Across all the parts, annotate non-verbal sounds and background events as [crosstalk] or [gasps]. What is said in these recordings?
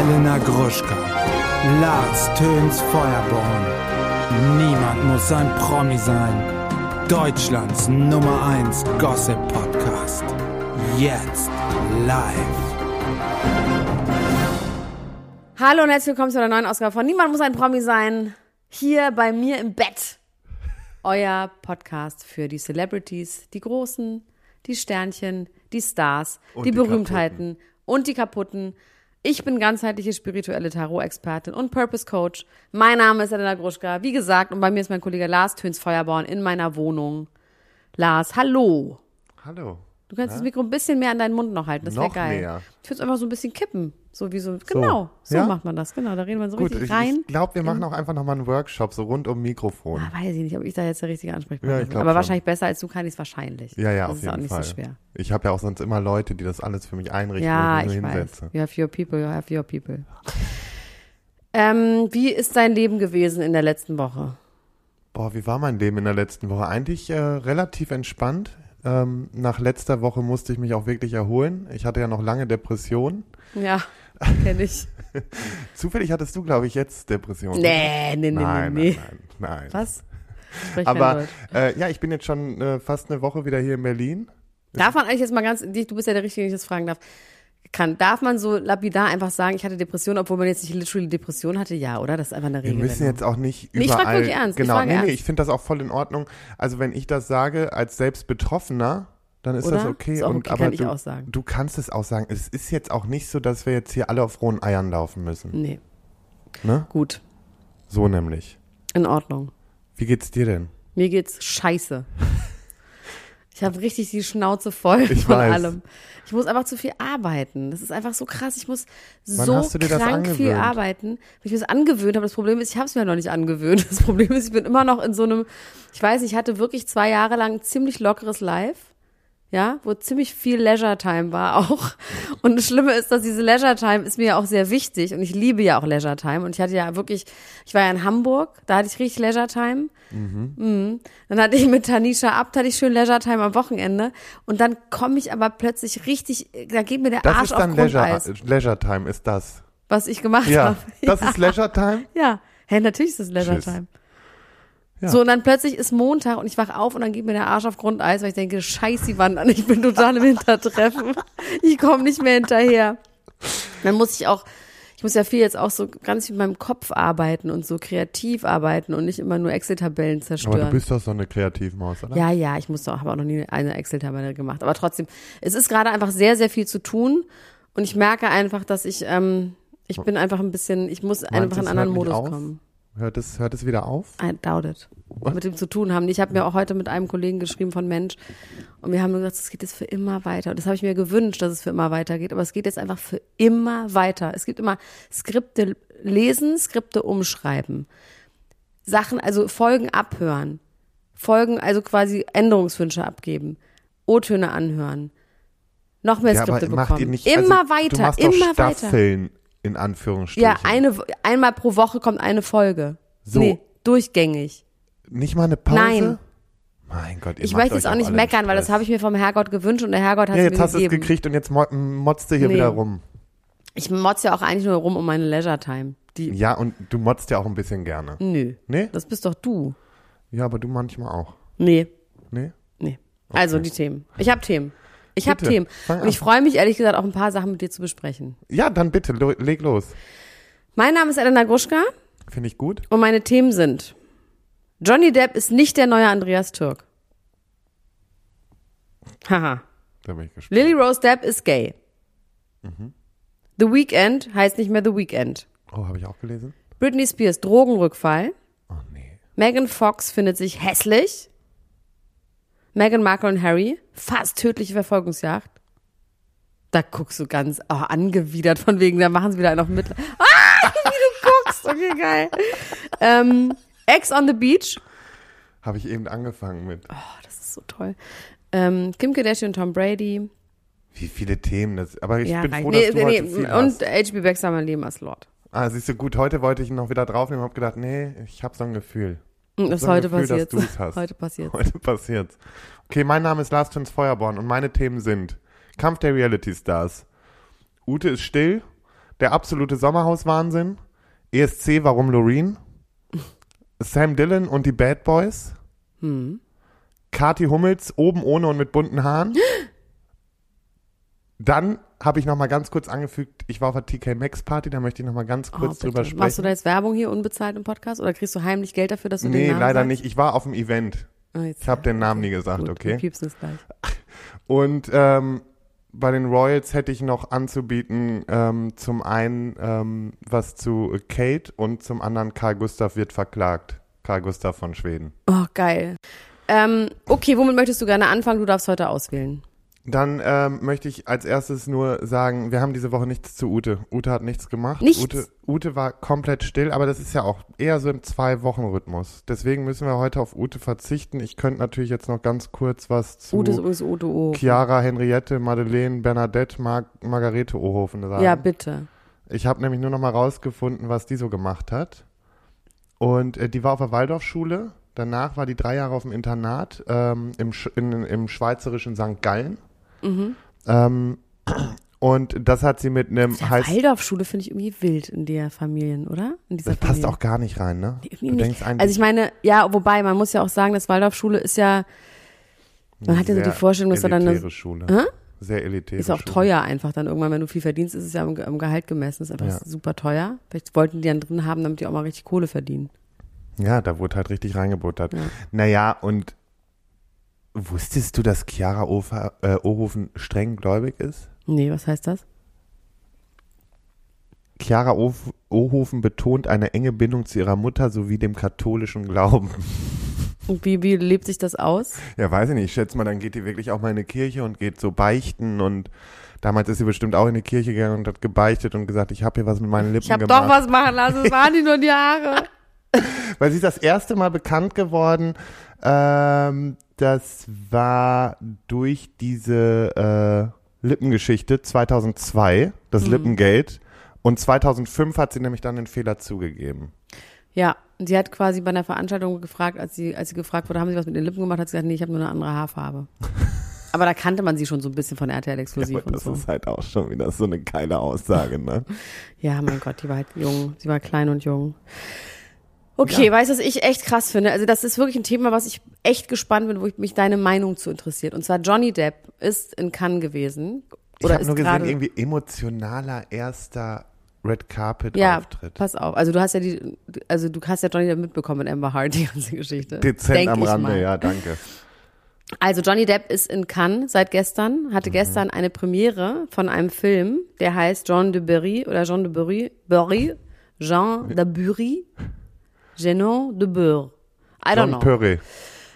Elena Gruschka, Lars Töns Feuerborn. Niemand muss ein Promi sein. Deutschlands Nummer 1 Gossip Podcast. Jetzt live. Hallo und herzlich willkommen zu einer neuen Ausgabe von Niemand muss ein Promi sein. Hier bei mir im Bett. Euer Podcast für die Celebrities, die Großen, die Sternchen, die Stars, die, die Berühmtheiten und die Kaputten. Ich bin ganzheitliche spirituelle Tarot-Expertin und Purpose Coach. Mein Name ist Elena Gruschka. Wie gesagt, und bei mir ist mein Kollege Lars Töns Feuerborn in meiner Wohnung. Lars, hallo. Hallo. Du kannst das Mikro ein bisschen mehr an deinen Mund noch halten. Das wäre geil. mehr. Ich würde es einfach so ein bisschen kippen. So wie so. Genau. So, Ja? macht man das. Genau. Da reden wir so Gut, richtig ich, rein. ich glaube, wir machen auch einfach nochmal einen Workshop, so rund um Mikrofon. Ah, weiß ich nicht, ob ich da jetzt der richtige Ansprechpartner Ja, ich bin. Aber schon. wahrscheinlich besser als du kann ich es wahrscheinlich. Ja, ja, das auf ist jeden auch nicht Fall. so schwer. Ich habe ja auch sonst immer Leute, die das alles für mich einrichten, Ja, wo ich ich nur weiß. hinsetze. You have your people, you have your people. ähm, wie ist dein Leben gewesen in der letzten Woche? Boah, wie war mein Leben in der letzten Woche? Eigentlich äh, relativ entspannt. Ähm, nach letzter Woche musste ich mich auch wirklich erholen. Ich hatte ja noch lange Depressionen. Ja, [laughs] kenne ich. Zufällig hattest du, glaube ich, jetzt Depressionen. nee, nee, nee, nein, nee, nee. nein, nein, nein. Was? Sprich Aber äh, ja, ich bin jetzt schon äh, fast eine Woche wieder hier in Berlin. Darf man eigentlich jetzt mal ganz, du bist ja der Richtige, den ich das fragen darf. Kann, darf man so lapidar einfach sagen, ich hatte Depression, obwohl man jetzt nicht literally Depression hatte? Ja, oder? Das ist einfach eine Wir Regel. müssen jetzt auch nicht Nee, ich überall. frag wirklich ernst, ich Genau, frage nee, nee, ernst. ich finde das auch voll in Ordnung. Also wenn ich das sage als selbst Betroffener, dann ist Oder? das okay. Ist und okay, aber kann ich du, auch sagen. du kannst es auch sagen. Es ist jetzt auch nicht so, dass wir jetzt hier alle auf rohen Eiern laufen müssen. Nee, Ne? gut. So nämlich. In Ordnung. Wie geht's dir denn? Mir geht's scheiße. [laughs] Ich habe richtig die Schnauze voll Ich von weiß. allem. Ich muss einfach zu viel arbeiten. Das ist einfach so krass. Ich muss Wann so krank viel arbeiten. Wenn ich mir das angewöhnt habe, das Problem ist, ich habe es mir noch nicht angewöhnt. [laughs] Das Problem ist, ich bin immer noch in so einem, ich weiß, ich hatte wirklich zwei Jahre lang ziemlich lockeres Life. Ja, wo ziemlich viel Leisure Time war auch. Und das Schlimme ist, dass diese Leisure Time ist mir ja auch sehr wichtig und ich liebe ja auch Leisure Time. Und ich hatte ja wirklich, ich war ja in Hamburg, da hatte ich richtig Leisure Time. Mhm. Dann hatte ich mit Tanisha Abt, hatte ich schön Leisure Time am Wochenende. Und dann komme ich aber plötzlich richtig, da geht mir der Das Arsch ist dann Leisure, Grundeis, Leisure Time, ist das. was ich gemacht Ja, habe. das ist [laughs] Leisure Time? Ja, hä, natürlich ist das Leisure Tschüss. Time. Ja. So, und dann plötzlich ist Montag und ich wach auf und dann geht mir der Arsch auf Grundeis, weil ich denke, scheiß die Wand an, ich bin total im Hintertreffen. [laughs] Ich komme nicht mehr hinterher. Dann muss ich auch, ich muss ja viel jetzt auch so ganz mit meinem Kopf arbeiten und so kreativ arbeiten und nicht immer nur Excel-Tabellen Aber zerstören. du bist doch so eine Kreativmaus, oder? Ja, ja, ich muss doch, habe auch noch nie eine Excel-Tabelle gemacht. Aber trotzdem, es ist gerade einfach sehr, sehr viel zu tun. Und ich merke einfach, dass ich, ähm, ich bin einfach ein bisschen, ich muss einfach in einen anderen nicht Modus auf? kommen. Hört es, hört es wieder auf? I doubt it. Mit dem zu tun haben. Ich habe mir auch heute mit einem Kollegen geschrieben von Mensch und wir haben gesagt, es geht jetzt für immer weiter. Und das habe ich mir gewünscht, dass es für immer weitergeht. Aber es geht jetzt einfach für immer weiter. Es gibt immer Skripte lesen, Skripte umschreiben. Sachen, also Folgen abhören. Folgen, also quasi Änderungswünsche abgeben. O-Töne anhören. Noch mehr Ja, Skripte bekommen. nicht, immer also, weiter, immer doch weiter. In Anführungsstrichen. Ja, eine, einmal pro Woche kommt eine Folge. So. Nee, durchgängig. Nicht mal eine Pause? Nein. Mein Gott, ihr Ich möchte jetzt auch nicht meckern, weil das Stress. habe ich mir vom Herrgott gewünscht und der Herrgott hat Ja, es jetzt mir hast du es gegeben. gekriegt und jetzt mo motzt du hier Nee. wieder rum. Ich motze ja auch eigentlich nur rum um meine Leisure Time. Die, Ja, und du motzt ja auch ein bisschen gerne. nö, Nee? das bist doch du. Ja, aber du manchmal auch. Nee, Nee? nee. Also die Themen. Ich habe Themen. Ich habe Themen. Und ich freue mich ehrlich gesagt auch ein paar Sachen mit dir zu besprechen. Ja, dann bitte, lo leg los. Mein Name ist Elena Gruschka Finde ich gut. und meine Themen sind Johnny Depp ist nicht der neue Andreas Türk. Haha. Da bin ich gespannt. Lily Rose Depp ist gay. The Weekend heißt nicht mehr The Weekend. Oh, habe ich auch gelesen? Britney Spears Drogenrückfall. Oh, nee. Megan Fox findet sich hässlich. Meghan Markle und Harry, fast tödliche Verfolgungsjagd. Da guckst du ganz oh, angewidert von wegen, da machen sie wieder einen auf Mittel. Ah, [laughs] wie du guckst, okay, geil. Ähm, Ex on the Beach, Habe ich eben angefangen mit. oh, das ist so toll. Ähm, Kim Kardashian und Tom Brady. Wie viele Themen das. Aber ich ja, bin reicht. froh, nee, dass du nee, heute nee. viel Und. HB Baxter, mein Leben als Lord. Ah, siehst du, gut, heute wollte ich ihn noch wieder draufnehmen, habe gedacht, nee, ich habe so ein Gefühl. Und das ein heute Gefühl, dass passiert. du's hast. Heute passiert. Heute passiert's. Okay, mein Name ist Lars Töns Feuerborn und meine Themen sind Kampf der Reality Stars. Ute ist still, der absolute Sommerhauswahnsinn. ESC, warum Loreen? [laughs] Sam Dillon und die Bad Boys. Hm. Kati Hummels, oben ohne und mit bunten Haaren. [gasps] Dann habe ich noch mal ganz kurz angefügt, ich war auf der TK Maxx Party, da möchte ich noch mal ganz kurz Oh, drüber bitte. Machst du sprechen. da jetzt Werbung hier unbezahlt im Podcast oder kriegst du heimlich Geld dafür, dass du den Nee, Namen leider sagst? nicht. Ich war auf dem Event. Jetzt- Ich habe den Namen nie gesagt, Gut, okay? wir es gleich. [laughs] Und ähm, bei den Royals hätte ich noch anzubieten, ähm, zum einen ähm, was zu Kate und zum anderen Karl Gustav wird verklagt. Karl Gustav von Schweden. Oh, geil. Ähm, okay, womit möchtest du gerne anfangen? Du darfst heute auswählen. Dann ähm, möchte ich als erstes nur sagen, wir haben diese Woche nichts zu Ute. Ute hat nichts gemacht. Nichts? Ute, Ute war komplett still, aber das ist ja auch eher so im Zwei-Wochen-Rhythmus. Deswegen müssen wir heute auf Ute verzichten. Ich könnte natürlich jetzt noch ganz kurz was zu Ute ist übrigens Ute. Chiara, Henriette, Madeleine, Bernadette, Mar Margarete Ohofen sagen. Ja, bitte. Ich habe nämlich nur noch mal rausgefunden, was die so gemacht hat. Und äh, die war auf der Waldorfschule. Danach war die drei Jahre auf dem Internat ähm, im, Sch in, im schweizerischen St. Gallen. Mhm. Ähm, und das hat sie mit einem heiß. Waldorfschule finde ich irgendwie wild in der Familien, oder? In dieser Das passt Familie. auch gar nicht rein, ne? Du nicht. denkst eigentlich, Also ich meine, ja, wobei, man muss ja auch sagen, dass Waldorfschule ist ja, man hat ja so die Vorstellung, dass er dann eine- elitäre Schule. Hä? Sehr elitäre ist auch Schule. teuer einfach dann irgendwann, wenn du viel verdienst, ist es ja am, am Gehalt gemessen, ist einfach Ja. super teuer. Vielleicht wollten die dann drin haben, damit die auch mal richtig Kohle verdienen. Ja, da wurde halt richtig reingebuttert. Ja. Naja, und wusstest du, dass Chiara Ofer, äh, Ohofen streng gläubig ist? Nee, was heißt das? Chiara Of- Ohofen betont eine enge Bindung zu ihrer Mutter sowie dem katholischen Glauben. Und wie, wie lebt sich das aus? Ja, weiß ich nicht. Ich schätze mal, dann geht die wirklich auch mal in eine Kirche und geht so beichten und damals ist sie bestimmt auch in die Kirche gegangen und hat gebeichtet und gesagt, ich habe hier was mit meinen Lippen Ich habe gemacht. doch was machen lassen, es waren die nur die Haare. [laughs] Weil sie ist das erste Mal bekannt geworden, ähm, das war durch diese äh, Lippengeschichte 2002, das Mhm. Lippengate. Und 2005 hat sie nämlich dann den Fehler zugegeben. Ja, sie hat quasi bei einer Veranstaltung gefragt, als sie, als sie gefragt wurde, haben sie was mit den Lippen gemacht, hat sie gesagt, nee, ich habe nur eine andere Haarfarbe. [laughs] Aber da kannte man sie schon so ein bisschen von RTL Exklusiv Aber und das so. ist halt auch schon wieder so eine geile Aussage, ne? [laughs] Ja, mein Gott, die war halt jung. Sie war klein und jung. Okay, weißt du, was ich echt krass finde? Also das ist wirklich ein Thema, was ich echt gespannt bin, wo ich mich deine Meinung zu interessiert. Und zwar Johnny Depp ist in Cannes gewesen. Ich Oder habe ist nur gesehen, irgendwie emotionaler erster Red Carpet ja, Auftritt. pass auf. Also du hast ja die, also du hast ja Johnny Depp mitbekommen mit Amber Hart, die ganze Geschichte. Dezent Denk am ich Rande, mal. ja, danke. Also Johnny Depp ist in Cannes seit gestern, Mhm. hatte gestern eine Premiere von einem Film, der heißt Jean de Berry oder Jean de Berry, Berry, Jean de Bury, Jean de Beur. I don't know. Purry.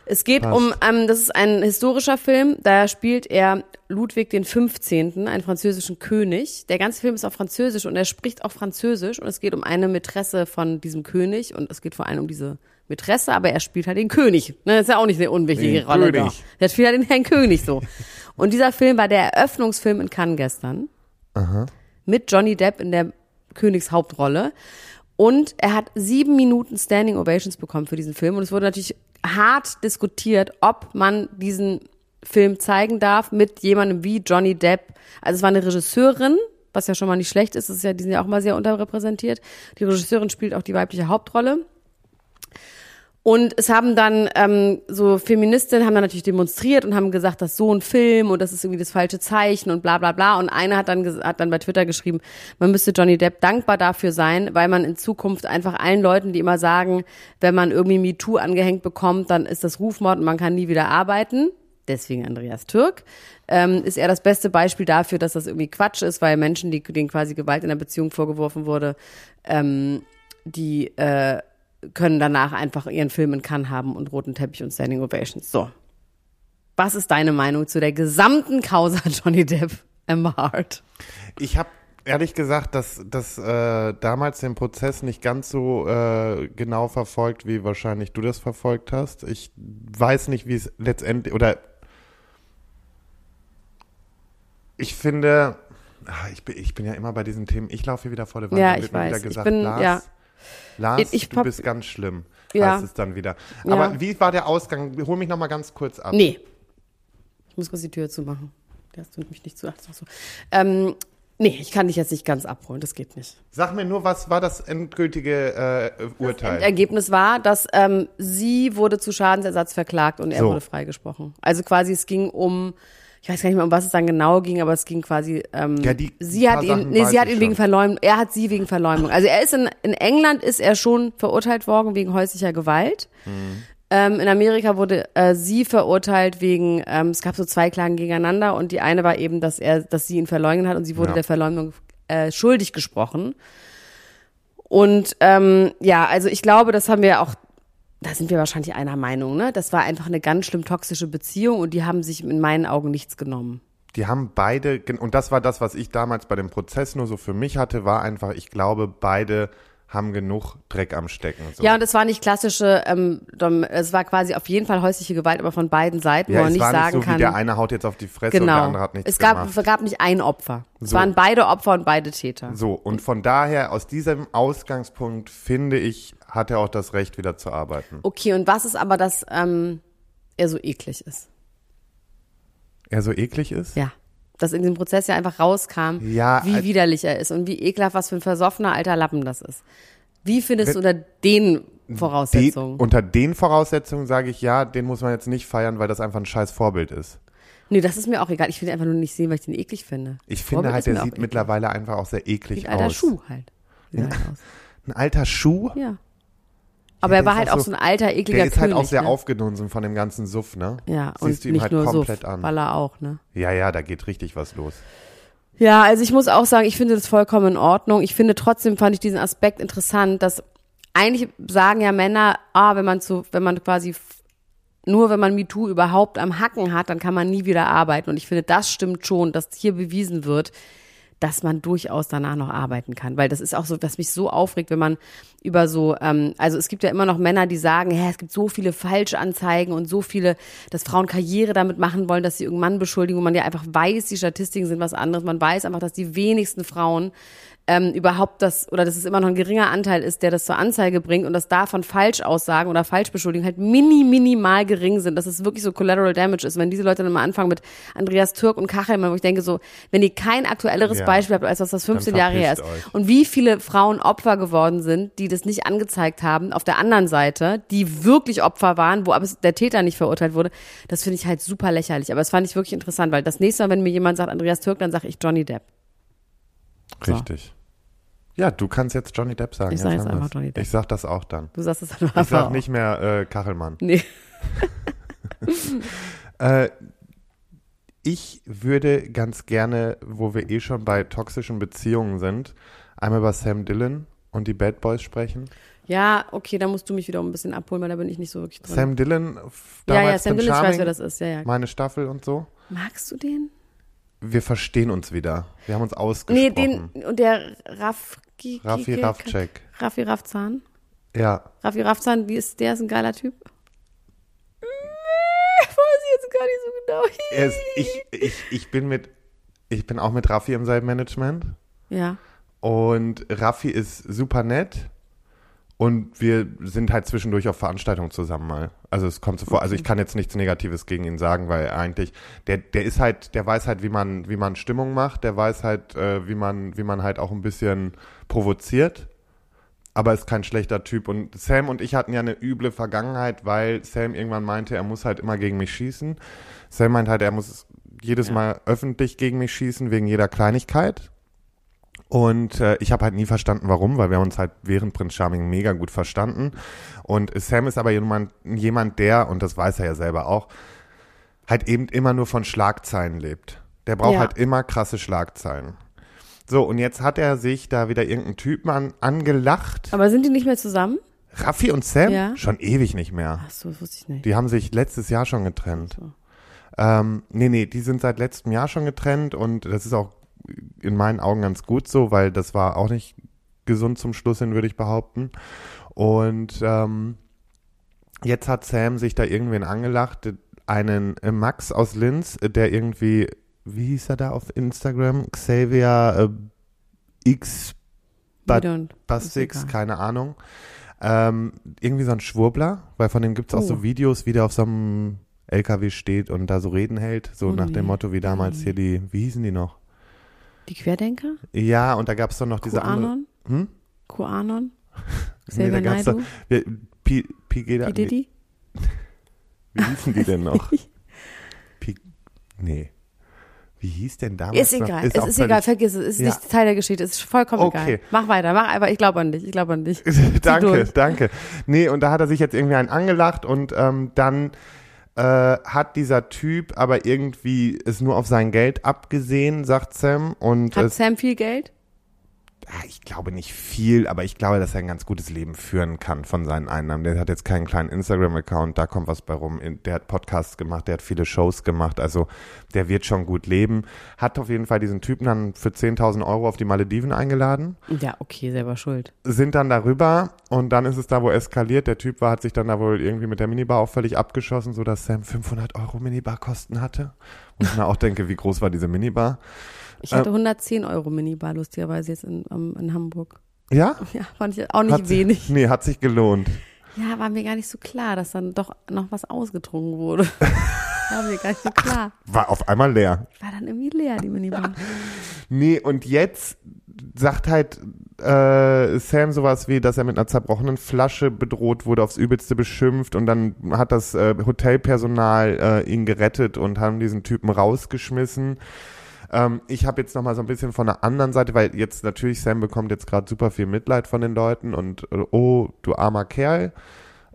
Es geht Passt. um, ähm, das ist ein historischer Film, da spielt er Ludwig den 15., einen französischen König. Der ganze Film ist auf Französisch und er spricht auch Französisch und es geht um eine Mätresse von diesem König und es geht vor allem um diese Mätresse, aber er spielt halt den König. Ne, das ist ja auch nicht eine unwichtige Den Rolle König. Der spielt halt den Herrn König so. Und dieser Film war der Eröffnungsfilm in Cannes gestern mit Johnny Depp in der Königshauptrolle. Und er hat sieben Minuten Standing Ovations bekommen für diesen Film. Und es wurde natürlich hart diskutiert, ob man diesen Film zeigen darf mit jemandem wie Johnny Depp. Also es war eine Regisseurin, was ja schon mal nicht schlecht ist. Das ist ja, die sind ja auch mal sehr unterrepräsentiert. Die Regisseurin spielt auch die weibliche Hauptrolle. Und es haben dann ähm, so Feministinnen haben dann natürlich demonstriert und haben gesagt, das ist so ein Film und das ist irgendwie das falsche Zeichen und bla bla bla. Und einer hat dann hat dann bei Twitter geschrieben, man müsste Johnny Depp dankbar dafür sein, weil man in Zukunft einfach allen Leuten, die immer sagen, wenn man irgendwie MeToo angehängt bekommt, dann ist das Rufmord und man kann nie wieder arbeiten. Deswegen Andreas Türk. Ähm, ist er das beste Beispiel dafür, dass das irgendwie Quatsch ist, weil Menschen, die, denen quasi Gewalt in der Beziehung vorgeworfen wurde, ähm, die äh, können danach einfach ihren Film in Cannes haben und roten Teppich und Standing Ovations. So. Was ist deine Meinung zu der gesamten Causa [laughs] Johnny Depp Amber Hart? Ich habe ehrlich gesagt, dass das äh, damals den Prozess nicht ganz so äh, genau verfolgt, wie wahrscheinlich du das verfolgt hast. Ich weiß nicht, wie es letztendlich oder ich finde, ah, ich bin, ich bin ja immer bei diesen Themen. Ich laufe hier wieder vor der Wand. Ja, ich weiß. Wieder Ich gesagt, bin- Lars, ja. Lars, Ich- du bist ganz schlimm. Ja. Heißt es dann wieder. Ja. Aber wie war der Ausgang? Hol mich noch mal ganz kurz ab. Nee. Ich muss kurz die Tür zumachen. Das tut mich nicht zu. Ach, das auch so. Ähm, Nee, ich kann dich jetzt nicht ganz abholen, das geht nicht. Sag mir nur, was war das endgültige äh, Urteil? Ergebnis war, dass ähm, sie wurde zu Schadensersatz verklagt und er So. wurde freigesprochen. Also quasi es ging um, ich weiß gar nicht mehr, um was es dann genau ging, aber es ging quasi, ähm, Ja, die sie hat ihn, Sachen nee, sie hat ihn wegen. Verleumdung, er hat sie wegen Verleumdung. Also er ist in, in England ist er schon verurteilt worden wegen häuslicher Gewalt. Mhm. Ähm, in Amerika wurde äh, sie verurteilt wegen, ähm, es gab so zwei Klagen gegeneinander und die eine war eben, dass er, dass sie ihn verleugnet hat und sie wurde Ja. der Verleumdung äh, schuldig gesprochen. Und ähm, ja, also ich glaube, das haben wir auch, da sind wir wahrscheinlich einer Meinung, ne? Das war einfach eine ganz schlimm toxische Beziehung und die haben sich in meinen Augen nichts genommen. Die haben beide, und das war das, was ich damals bei dem Prozess nur so für mich hatte, war einfach, ich glaube, beide haben genug Dreck am Stecken. So. Ja, und es war nicht klassische, ähm, es war quasi auf jeden Fall häusliche Gewalt, aber von beiden Seiten, Ja, wo man es nicht sagen nicht so, kann. wie der eine haut jetzt auf die Fresse und der genau. andere hat nichts Es gab, gemacht. es gab nicht ein Opfer. Es So. waren beide Opfer und beide Täter. So, und von daher, aus diesem Ausgangspunkt, finde ich, hat er auch das Recht, wieder zu arbeiten. Okay, und was ist aber, dass ähm, er so eklig ist? Er so eklig ist? Ja. Dass in dem Prozess ja einfach rauskam, Ja, wie widerlich er ist und wie ekelhaft, was für ein versoffener alter Lappen das ist. Wie findest du unter den Voraussetzungen? unter den Voraussetzungen sage ich ja, den muss man jetzt nicht feiern, weil das einfach ein scheiß Vorbild ist. nee, das ist mir auch egal. Ich will ihn einfach nur nicht sehen, weil ich den eklig finde. Ich Vorbild finde halt, der sieht mittlerweile einfach auch sehr eklig Wie ein alter aus. Schuh halt. Sieht er halt aus. Ein alter Schuh? Ja. Aber er war halt auch so- so ein alter, ekliger Der ist halt auch König, sehr ne? aufgedunsen von dem ganzen Suff, ne? Ja, Siehst und du ihm nicht halt nur komplett Suff, an. Baller auch, ne? Ja, ja, da geht richtig was los. Ja, also ich muss auch sagen, ich finde das vollkommen in Ordnung. Ich finde trotzdem fand ich diesen Aspekt interessant, dass eigentlich sagen ja Männer, ah, wenn man zu, wenn man quasi nur wenn man MeToo überhaupt am Hacken hat, dann kann man nie wieder arbeiten. Und ich finde, das stimmt schon, dass hier bewiesen wird, dass man durchaus danach noch arbeiten kann. Weil das ist auch so, was mich so aufregt, wenn man über so, ähm, also es gibt ja immer noch Männer, die sagen, hä, es gibt so viele Falschanzeigen und so viele, dass Frauen Karriere damit machen wollen, dass sie irgendeinen Mann beschuldigen, wo man ja einfach weiß, die Statistiken sind was anderes. Man weiß einfach, dass die wenigsten Frauen ähm, überhaupt das, oder dass es immer noch ein geringer Anteil ist, der das zur Anzeige bringt und dass davon Falschaussagen oder Falschbeschuldigungen halt mini, minimal gering sind, dass es wirklich so Collateral Damage ist. Wenn diese Leute dann mal anfangen mit Andreas Türk und Kachelmann, wo ich denke so, wenn ihr kein aktuelleres Ja. Beispiel habt, als was das 15 Jahre her ist euch. und wie viele Frauen Opfer geworden sind, die das nicht angezeigt haben, auf der anderen Seite, die wirklich Opfer waren, wo aber der Täter nicht verurteilt wurde, das finde ich halt super lächerlich. Aber das fand ich wirklich interessant, weil das nächste Mal, wenn mir jemand sagt Andreas Türk, dann sage ich Johnny Depp. So. Richtig. Ja, du kannst jetzt Johnny Depp sagen. Ich sag jetzt einfach. Johnny Depp. Ich sag das auch dann. Du sagst es dann Ich sag nicht mehr äh, Kachelmann. Nee. [laughs] Äh, ich würde ganz gerne, wo wir eh schon bei toxischen Beziehungen sind, einmal über Sam Dillon und die Bad Boys sprechen. Ja, okay, da musst du mich wieder ein bisschen abholen, weil da bin ich nicht so wirklich drin. Sam Dillon, f- ja, damals ja, Sam Dillon, ich weiß, Charming, wer das ist. Ja, ja. meine Staffel und so. Magst du den? Wir verstehen uns wieder. Wir haben uns Nee, ausgesprochen. den und der Rafki Raffi Raffcheck. Raffi Raffzahn. Ja, Raffi Raffzahn, wie ist der? Ist ein geiler Typ. Ich weiß jetzt gar nicht so genau. [laughs] ist, ich, ich, ich bin mit, ich bin auch mit Raffi im selben Management. Ja. Und Raffi ist super nett. Und wir sind halt zwischendurch auf Veranstaltungen zusammen mal. Also es kommt so vor. Also ich kann jetzt nichts Negatives gegen ihn sagen, weil eigentlich der der ist halt, der weiß halt, wie man wie man Stimmung macht. Der weiß halt, äh, wie man wie man halt auch ein bisschen provoziert. Aber ist kein schlechter Typ. Und Sam und ich hatten ja eine üble Vergangenheit, weil Sam irgendwann meinte, er muss halt immer gegen mich schießen. Sam meint halt, er muss jedes Mal öffentlich gegen mich schießen wegen jeder Kleinigkeit. Und äh, ich habe halt nie verstanden, warum, weil wir haben uns halt während Prince Charming mega gut verstanden. Und Sam ist aber jemand, jemand, der, und das weiß er ja selber auch, halt eben immer nur von Schlagzeilen lebt. Der braucht Ja. halt immer krasse Schlagzeilen. So, und jetzt hat er sich da wieder irgendeinen Typen an, angelacht. Aber sind die nicht mehr zusammen? Raffi und Sam? Ja. Schon ewig nicht mehr. Ach so, das wusste ich nicht. Die haben sich letztes Jahr schon getrennt. So. Ähm, nee, nee, die sind seit letztem Jahr schon getrennt und das ist auch in meinen Augen ganz gut so, weil das war auch nicht gesund zum Schluss hin, würde ich behaupten. Und ähm, jetzt hat Sam sich da irgendwen angelacht, einen äh, Max aus Linz, äh, der irgendwie, wie hieß er da auf Instagram? Xavier äh, X. Bastix, keine Ahnung. Ähm, irgendwie so ein Schwurbler, weil von dem gibt's auch Oh. so Videos, wie der auf so einem LKW steht und da so Reden hält, so Oh nach nee. dem Motto wie damals hier die, wie hießen die noch? Die Querdenker? Ja, und da gab es doch noch diese andere. QAnon? Hm? QAnon? [laughs] Nee, da gab's doch, Naidoo? Wer- Pi, Pigeda, P. Diddy? [laughs] Wie hießen die denn noch? [laughs] Pi, nee. Wie hieß denn damals Ist noch? egal, es ist egal, vergiss es, ist Ja. nicht Teil der Geschichte, es ist vollkommen Okay. egal. Mach weiter, mach einfach, ich glaube an dich, ich glaube an dich. danke, danke. Nee, und da hat er sich jetzt irgendwie einen angelacht und ähm, dann äh, hat dieser Typ aber irgendwie es nur auf sein Geld abgesehen, sagt Sam. Und Hat Sam viel Geld? Ah, ich glaube nicht viel, aber ich glaube, dass er ein ganz gutes Leben führen kann von seinen Einnahmen. Der hat jetzt keinen kleinen Instagram-Account, da kommt was bei rum. Der hat Podcasts gemacht, der hat viele Shows gemacht, also der wird schon gut leben. Hat auf jeden Fall diesen Typen dann für 10.000 Euro auf die Malediven eingeladen. Ja, okay, selber schuld. sind dann darüber und dann ist es da wohl eskaliert. Der Typ war, hat sich dann da wohl irgendwie mit der Minibar auch völlig abgeschossen, so dass Sam 500 Euro Minibarkosten hatte. Und ich mir auch denke, wie groß war diese Minibar? Ich hatte 110 Euro Minibar, lustigerweise jetzt in, ähm, in Hamburg. Ja? Ja, fand ich auch nicht Hat sich- wenig. Nee, hat sich gelohnt. Ja, war mir gar nicht so klar, dass dann doch noch was ausgetrunken wurde. [laughs] war mir gar nicht so klar. War auf einmal leer. War dann irgendwie leer, die Minibar. [laughs] Nee, und jetzt sagt halt äh, Sam sowas wie, dass er mit einer zerbrochenen Flasche bedroht wurde, aufs Übelste beschimpft und dann hat das äh, Hotelpersonal äh, ihn gerettet und haben diesen Typen rausgeschmissen. Ähm, ich habe jetzt noch mal so ein bisschen von der anderen Seite, weil jetzt natürlich Sam bekommt jetzt gerade super viel Mitleid von den Leuten und äh, oh, du armer Kerl.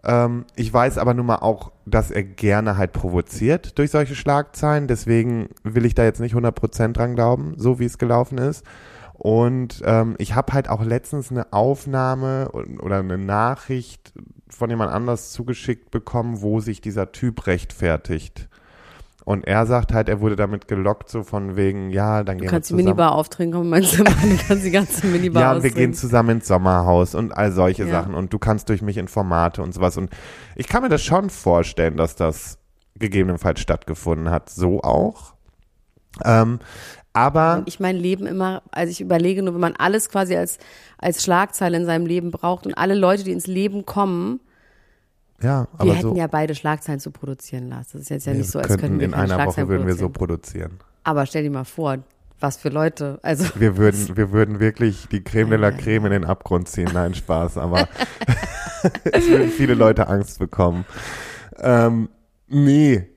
Ähm, ich weiß aber nun mal auch, dass er gerne halt provoziert durch solche Schlagzeilen. Deswegen will ich da jetzt nicht 100% dran glauben, so wie es gelaufen ist. Und ähm, ich habe halt auch letztens eine Aufnahme oder eine Nachricht von jemand anders zugeschickt bekommen, wo sich dieser Typ rechtfertigt. Und er sagt halt, er wurde damit gelockt, so von wegen, ja, dann Du gehen kannst die wir zusammen. Minibar auftrinken, komm in mein Zimmer, du kannst die ganze Minibar Ja, wir gehen zusammen ins Sommerhaus und all solche Ja. Sachen. Und du kannst durch mich in Formate und sowas. Und ich kann mir das schon vorstellen, dass das gegebenenfalls stattgefunden hat. So auch. Ähm, aber Ich mein Leben immer, also ich überlege nur, wenn man alles quasi als, als Schlagzeile in seinem Leben braucht und alle Leute, die ins Leben kommen, ja, wir aber hätten so. ja beide Schlagzeilen zu produzieren lassen. Das ist jetzt ja wir nicht so, als könnten könnten wir in keine einer Woche würden wir so produzieren. Aber stell dir mal vor, was für Leute, also Wir [laughs] würden, wir würden wirklich die Creme de la Creme in den Abgrund ziehen. Nein, Spaß, aber [laughs] [laughs] es würden viele Leute Angst bekommen. Ähm, nee,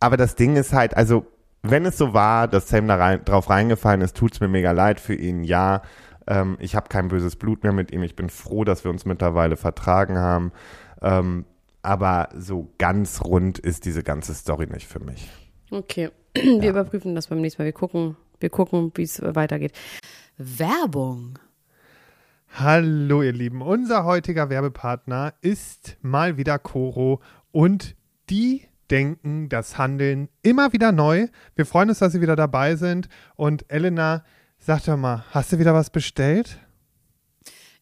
aber das Ding ist halt, also wenn es so war, dass Sam da rein, drauf reingefallen ist, tut's mir mega leid für ihn, ja. Ähm, ich habe kein böses Blut mehr mit ihm. Ich bin froh, dass wir uns mittlerweile vertragen haben. Ähm, aber so ganz rund ist diese ganze Story nicht für mich. Okay, [clears throat] wir überprüfen das beim nächsten Mal. Wir gucken, wir gucken, wie es weitergeht. Werbung. Hallo ihr Lieben, unser heutiger Werbepartner ist mal wieder Coro und die denken das Handeln immer wieder neu. Wir freuen uns, dass Sie wieder dabei sind und Elena, sag doch mal, hast du wieder was bestellt?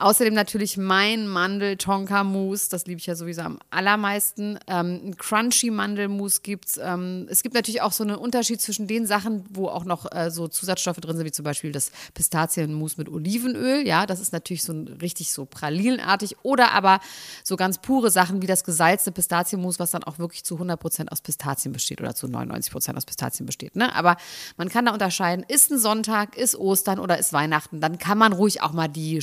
Außerdem natürlich mein Mandel-Tonka-Mousse, das liebe ich ja sowieso am allermeisten. Ähm, ein Crunchy-Mandelmousse gibt's. Ähm, es gibt natürlich auch so einen Unterschied zwischen den Sachen, wo auch noch äh, so Zusatzstoffe drin sind, wie zum Beispiel das Pistazienmousse mit Olivenöl. Ja, das ist natürlich so ein, richtig so pralinenartig. Oder aber so ganz pure Sachen wie das gesalzte Pistazienmousse, was dann auch wirklich zu 100% aus Pistazien besteht oder zu 99% aus Pistazien besteht. Ne? Aber man kann da unterscheiden, ist ein Sonntag, ist Ostern oder ist Weihnachten, dann kann man ruhig auch mal die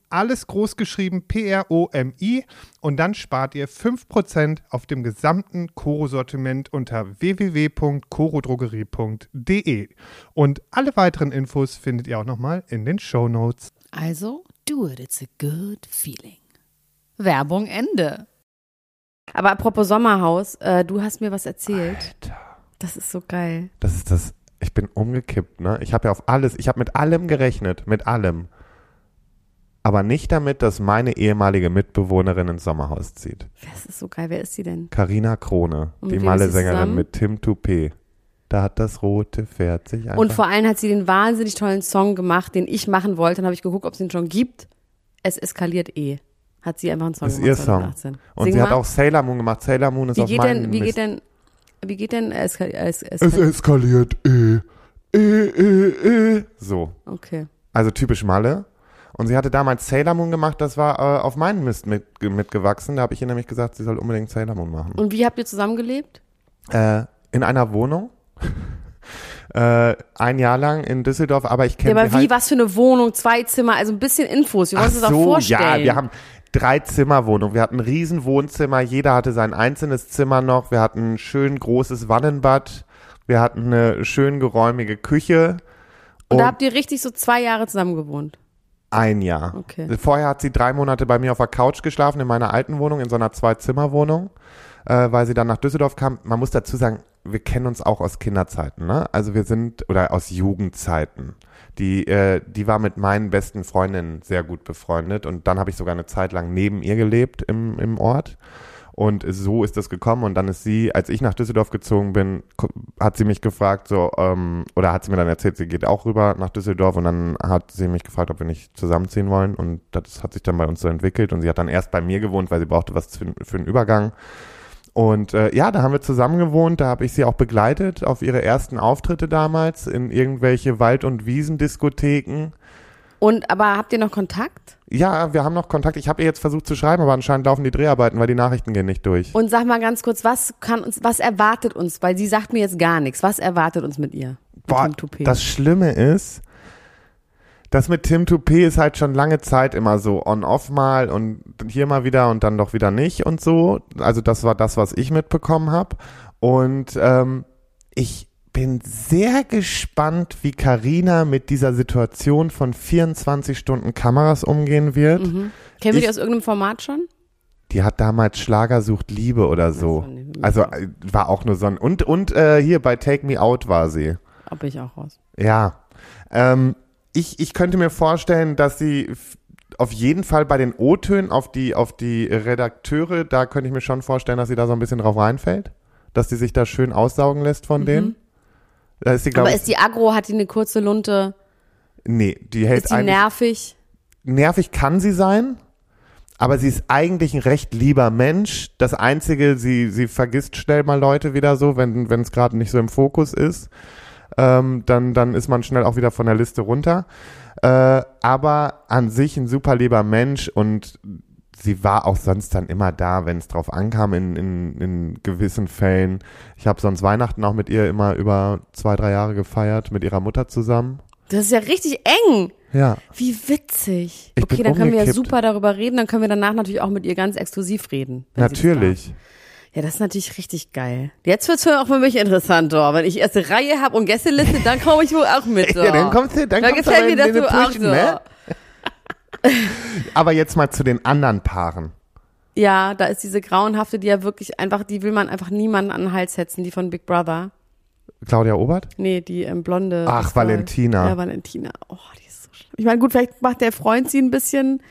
alles groß geschrieben P-R-O-M-I und dann spart ihr 5% auf dem gesamten Koro-Sortiment unter www.korodrogerie.de. Und alle weiteren Infos findet ihr auch nochmal in den Show Notes. Also, do it, it's a good feeling. Werbung Ende. Aber apropos Sommerhaus, äh, du hast mir was erzählt. Alter. Das ist so geil. Das ist das. Ich bin umgekippt, ne? Ich habe ja auf alles, ich habe mit allem gerechnet, mit allem. Aber nicht damit, dass meine ehemalige Mitbewohnerin ins Sommerhaus zieht. Das ist so geil. Wer ist sie denn? Carina Krone, Und die ist Malle-Sängerin mit Tim Toupé. Da hat das rote Pferd sich einfach. Und vor allem hat sie den wahnsinnig tollen Song gemacht, den ich machen wollte. Dann habe ich geguckt, ob es ihn schon gibt. Es eskaliert eh. Hat sie einfach einen Song Das ist gemacht. ihr Song. 2018. Und Sing sie hat mal. auch Sailor Moon gemacht. Sailor Moon ist Wie auf geht meinem denn, wie Mist. geht denn, wie geht denn eska es, es, Es eskaliert eh. Eh, eh, eh. So. Okay. Also typisch Malle. Und sie hatte damals Sailor Moon gemacht, das war äh, auf meinen Mist mit, mitgewachsen. Da habe ich ihr nämlich gesagt, sie soll unbedingt Sailor Moon machen. Und wie habt ihr zusammengelebt? Äh, in einer Wohnung. [laughs] äh, ein Jahr lang in Düsseldorf, aber ich Ja, kenne aber sie wie, halt. was für eine Wohnung, zwei Zimmer, also ein bisschen Infos. Wir wollen uns das auch so, vorstellen. ja, wir haben drei Zimmerwohnungen. Wir hatten ein riesen Wohnzimmer, jeder hatte sein einzelnes Zimmer noch. Wir hatten ein schön großes Wannenbad. Wir hatten eine schön geräumige Küche. Und da habt ihr richtig so zwei Jahre zusammen gewohnt. Ein Jahr. Okay. Vorher hat sie drei Monate bei mir auf der Couch geschlafen in meiner alten Wohnung, in so einer Zwei-Zimmer-Wohnung, äh, weil sie dann nach Düsseldorf kam. Man muss dazu sagen, wir kennen uns auch aus Kinderzeiten, ne? Also wir sind, oder aus Jugendzeiten. Die, äh, die war mit meinen besten Freundinnen sehr gut befreundet und dann habe ich sogar eine Zeit lang neben ihr gelebt im, im Ort. Und so ist das gekommen. Und dann ist sie, als ich nach Düsseldorf gezogen bin, hat sie mich gefragt, so, ähm, oder hat sie mir dann erzählt, sie geht auch rüber nach Düsseldorf. Und dann hat sie mich gefragt, ob wir nicht zusammenziehen wollen. Und das hat sich dann bei uns so entwickelt. Und sie hat dann erst bei mir gewohnt, weil sie brauchte was für, für einen Übergang. Und äh, ja, da haben wir zusammen gewohnt. Da habe ich sie auch begleitet auf ihre ersten Auftritte damals in irgendwelche Wald- und Wiesendiskotheken. Und, aber habt ihr noch Kontakt? Ja, wir haben noch Kontakt. Ich habe ihr jetzt versucht zu schreiben, aber anscheinend laufen die Dreharbeiten, weil die Nachrichten gehen nicht durch. Und sag mal ganz kurz, was kann uns, was erwartet uns? Weil sie sagt mir jetzt gar nichts. Was erwartet uns mit ihr? Mit Boah, das Schlimme ist, das mit Tim Toupé ist halt schon lange Zeit immer so on-off mal und hier mal wieder und dann doch wieder nicht und so. Also das war das, was ich mitbekommen habe. Und ähm, ich bin sehr gespannt, wie Karina mit dieser Situation von 24 Stunden Kameras umgehen wird. Mhm. Kennen wir die aus irgendeinem Format schon? Die hat damals Schlager sucht Liebe oder so. Also äh, war auch nur so ein und und äh, hier bei Take Me Out war sie. Ob ich auch raus. Ja. Ähm, ich, ich könnte mir vorstellen, dass sie auf jeden Fall bei den O-Tönen auf die, auf die Redakteure, da könnte ich mir schon vorstellen, dass sie da so ein bisschen drauf reinfällt. Dass sie sich da schön aussaugen lässt von denen. Da ist sie, glaube Mhm. Aber ist die Agro, hat die eine kurze Lunte? nee, die hält Ist die nervig? nervig kann sie sein, aber sie ist eigentlich ein recht lieber Mensch. Das Einzige, sie, sie vergisst schnell mal Leute wieder so, wenn wenn es gerade nicht so im Fokus ist. ähm, dann, dann ist man schnell auch wieder von der Liste runter. Äh, aber an sich ein super lieber Mensch und sie war auch sonst dann immer da, wenn es drauf ankam in, in, in gewissen Fällen. Ich habe sonst Weihnachten auch mit ihr immer über zwei, drei Jahre gefeiert, mit ihrer Mutter zusammen. Das ist ja richtig eng. Ja, Wie witzig. Ich okay, dann können wir ja super darüber reden. Dann können wir danach natürlich auch mit ihr ganz exklusiv reden. natürlich. Ja, das ist natürlich richtig geil. Jetzt wird's auch für mich interessanter. Wenn ich erste Reihe habe und Gästeliste, dann komme ich wohl auch mit. [laughs] So. Ja, dann kommst du, dann da kommst du gefällt mir aber in- das in so den auch so. ne? [laughs] Aber jetzt mal zu den anderen Paaren. Ja, da ist diese grauenhafte, die ja wirklich einfach, die will man einfach niemanden an den Hals setzen, die von Big Brother. Claudia Obert? Nee, die ähm, blonde. Ach, Valentina. Ja, Valentina. Oh, die ist so schlimm. Ich meine, gut, vielleicht macht der Freund sie ein bisschen,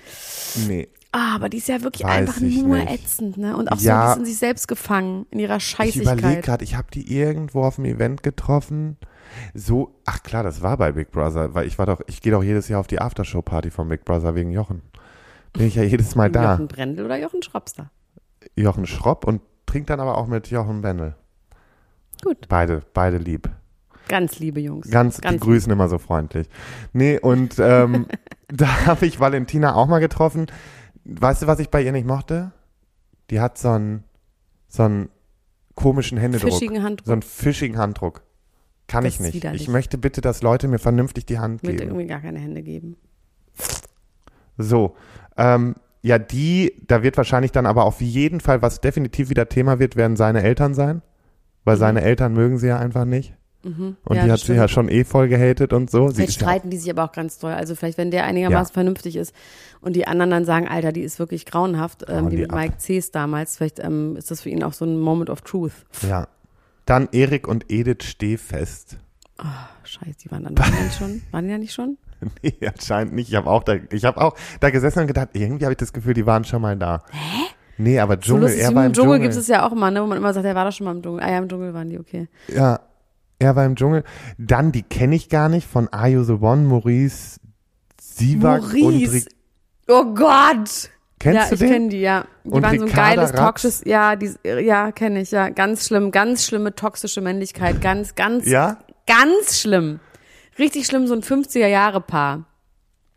Nee. ah, aber die ist ja wirklich Weiß einfach nur nicht. ätzend, ne? Und auch Ja. so ein bisschen sich selbst gefangen in ihrer Ich überlege Scheißigkeit. gerade, ich habe die irgendwo auf dem Event getroffen. So, ach klar, das war bei Big Brother, weil ich war doch, ich gehe doch jedes Jahr auf die Aftershow-Party von Big Brother wegen Jochen. Bin ich ja jedes Mal da. Jochen Brendel oder Jochen Schropster. Jochen Schropp und trinkt dann aber auch mit Jochen Bendel. Gut. Beide, beide lieb. Ganz liebe Jungs. Ganz, die Ganz grüßen immer so freundlich. Nee, und ähm, [laughs] da habe ich Valentina auch mal getroffen. Weißt du, was ich bei ihr nicht mochte? Die hat so einen, so einen komischen Händedruck. Fischigen Handdruck. So einen fischigen Handdruck. Kann Das ich nicht. widerlich. Ich möchte bitte, dass Leute mir vernünftig die Hand geben. irgendwie gar keine Hände geben. So. Ähm, ja, die, da wird wahrscheinlich dann aber auf jeden Fall, was definitiv wieder Thema wird, werden seine Eltern sein. Weil seine Eltern mögen sie ja einfach nicht. Mhm. Und ja, die hat sie ja schon eh voll gehatet und so. Vielleicht ist ja streiten die sich aber auch ganz doll. Also vielleicht, wenn der einigermaßen Ja. vernünftig ist und die anderen dann sagen, Alter, die ist wirklich grauenhaft, ähm, die mit ab. Mike C's damals, vielleicht ähm, ist das für ihn auch so ein Moment of Truth. Ja. Dann Erik und Edith Stehfest. Scheiße, die waren dann [laughs] waren die schon? Waren die ja nicht schon? Nee, anscheinend nicht. Ich habe auch da, ich habe auch da gesessen und gedacht, irgendwie habe ich das Gefühl, die waren schon mal da. Hä? Nee, aber So Dschungel, lustig, er war im im Dschungel, Dschungel. gibt es ja auch immer, ne, wo man immer sagt, er war doch schon mal im Dschungel. Ah ja, im Dschungel waren die, okay. Ja, er war im Dschungel. Dann, die kenne ich gar nicht, von Are You The One, Maurice Sivak und Maurice. Ri Oh Gott! Kennst ja, du ich den? kenne die, ja. Die Und waren so ein geiles, toxisches, ja, die, ja, kenne ich, ja. Ganz schlimm, ganz schlimme toxische Männlichkeit. Ganz, ganz, Ja? ganz schlimm. Richtig schlimm, so ein 50er-Jahre-Paar.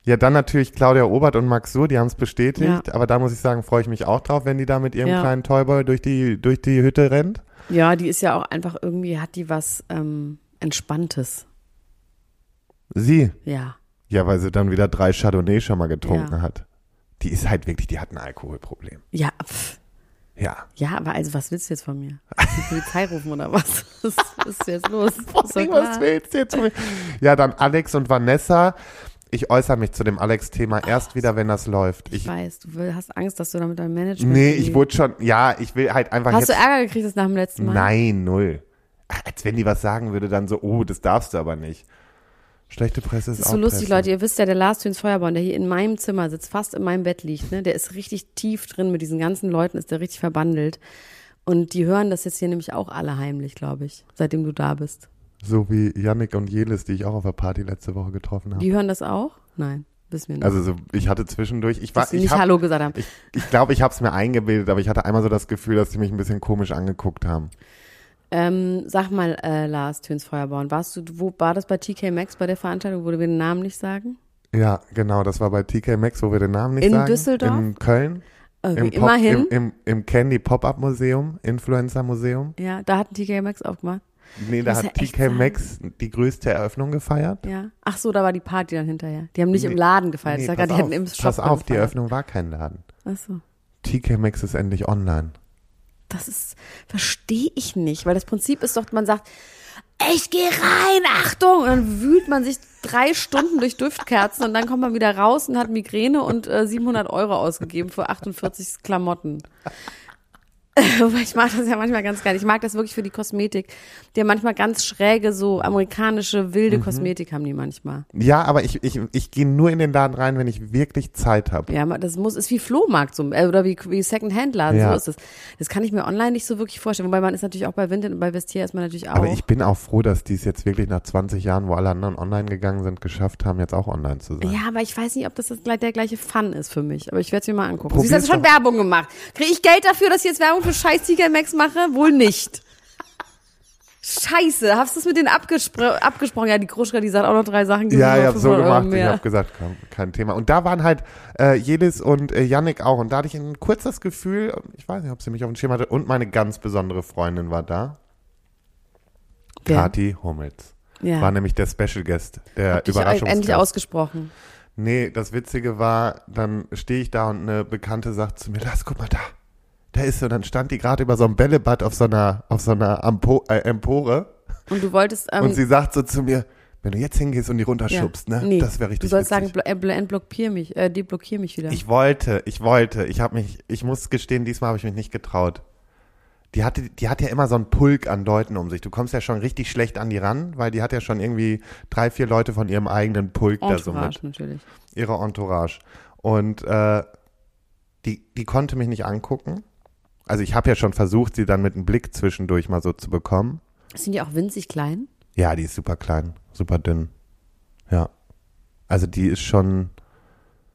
Ja, dann natürlich Claudia Obert und Max Sur, die haben es bestätigt. Ja. Aber da muss ich sagen, freue ich mich auch drauf, wenn die da mit ihrem Ja. kleinen Toyboy durch die, durch die Hütte rennt. Ja, die ist ja auch einfach irgendwie, hat die was ähm, Entspanntes. Sie. Ja. Ja, weil sie dann wieder drei Chardonnay schon mal getrunken Ja. hat. Die ist halt wirklich, die hat ein Alkoholproblem. Ja, pff. Ja. ja, aber also, was willst du jetzt von mir? Die Polizei rufen oder was? [laughs] Was ist jetzt los? [laughs] Was willst du jetzt von mir? Ja, dann Alex und Vanessa. Ich äußere mich zu dem Alex-Thema erst wieder, wenn das läuft. Ich Ich, weiß, du hast Angst, dass du da mit deinem Management. nee, ich wurde schon, ja, ich will halt einfach Hast jetzt. du Ärger gekriegt das nach dem letzten Mal? Nein, null. Als wenn die was sagen würde, dann so, oh, das darfst du aber nicht. Schlechte Presse ist Das ist auch so lustig, Presse. Leute. Ihr wisst ja, der Lars Töns Feuerborn, der hier in meinem Zimmer sitzt, fast in meinem Bett liegt, ne? Der ist richtig tief drin mit diesen ganzen Leuten, ist der richtig verbandelt. Und die hören das jetzt hier nämlich auch alle heimlich, glaube ich, seitdem du da bist. So wie Yannick und Jelis, die ich auch auf der Party letzte Woche getroffen habe. Die hören das auch? Nein, wissen wir nicht. Also so, ich hatte zwischendurch, ich war, sie ich nicht hab, Hallo gesagt haben. ich, ich glaube, ich habe es mir eingebildet, aber ich hatte einmal so das Gefühl, dass die mich ein bisschen komisch angeguckt haben. Ähm, sag mal, äh, Lars Töns Feuerborn, warst du, wo war das bei TK Maxx bei der Veranstaltung, wo wir den Namen nicht sagen? Ja, genau, das war bei TK Maxx, wo wir den Namen nicht In sagen. Düsseldorf? In Köln. Okay, Im, Pop, immerhin. im, im, im Candy Pop-Up Museum, Influencer Museum. ja, da hat ein TK Maxx aufgemacht. Nee, da hat TK. Maxx die größte Eröffnung gefeiert. Ja. Ach so, da war die Party dann hinterher. Die haben nicht Nee, im Laden gefeiert. Nee, ich sag pass gerade, die auf, hätten im Shop pass auf, die. Eröffnung war kein Laden. Ach so. TK Maxx ist endlich online. Das ist, verstehe ich nicht, weil das Prinzip ist doch, man sagt, ich gehe rein, Achtung, und dann wühlt man sich drei Stunden durch Duftkerzen und dann kommt man wieder raus und hat Migräne und äh, 700 Euro ausgegeben für 48 Klamotten. [laughs] Ich mag das ja manchmal ganz geil. Ich mag das wirklich für die Kosmetik. Die haben manchmal ganz schräge, so amerikanische, wilde Mhm. Kosmetik haben die manchmal. Ja, aber ich, ich, ich gehe nur in den Laden rein, wenn ich wirklich Zeit habe. Ja, das muss, ist wie Flohmarkt so, äh, oder wie, wie Second-Hand-Laden, Ja. so ist es. Das kann ich mir online nicht so wirklich vorstellen. Wobei man ist natürlich auch bei Vinted und bei Vestiaire ist man natürlich auch. Aber ich bin auch froh, dass die es jetzt wirklich nach 20 Jahren, wo alle anderen online gegangen sind, geschafft haben, jetzt auch online zu sein. Ja, aber ich weiß nicht, ob das, das gleich- der gleiche Fun ist für mich. Aber ich werde es mir mal angucken. Probier's Siehst du, hast schon. Werbung gemacht. Kriege ich Geld dafür, dass ich jetzt Werbung für scheiß TK Maxx mache? Wohl nicht. Scheiße. hast du es mit denen abgespro abgesprochen? Ja, die Kruschka, die sagt auch noch drei Sachen. Ja, ich habe so 500 Euro gemacht. Ich habe gesagt, kein, kein Thema. Und da waren halt äh, Jelis und äh, Yannick auch. Und da hatte ich ein kurzes Gefühl, ich weiß nicht, ob sie mich auf dem Schirm hatte. Und meine ganz besondere Freundin war da. Wer? Kathi Hummels. Ja. War nämlich der Special Guest, der Hab Überraschungsgast. endlich ausgesprochen. Nee, das Witzige war, dann stehe ich da und eine Bekannte sagt zu mir, Lars, guck mal da. Da ist. Und dann stand die gerade über so einem Bällebad auf so einer, auf so einer Ampo äh, Empore. Und du wolltest, ähm, und sie sagt so zu mir, wenn du jetzt hingehst und die ja. runterschubst, ne? Nee, Das wäre richtig Du sollst witzig. sagen, äh, blo- entblockier mich, äh, deblockier mich wieder. Ich wollte, ich wollte. Ich habe mich, ich muss gestehen, diesmal habe ich mich nicht getraut. Die hatte, die hat ja immer so einen Pulk an Leuten um sich. Du kommst ja schon richtig schlecht an die ran, weil die hat ja schon irgendwie drei, vier Leute von ihrem eigenen Pulk da so mit. Entourage natürlich. Ihre Entourage. Und äh, die, die konnte mich nicht angucken. Also ich habe ja schon versucht, sie dann mit einem Blick zwischendurch mal so zu bekommen. Sind die auch winzig klein? Ja, die ist super klein, super dünn. Ja. Also die ist schon.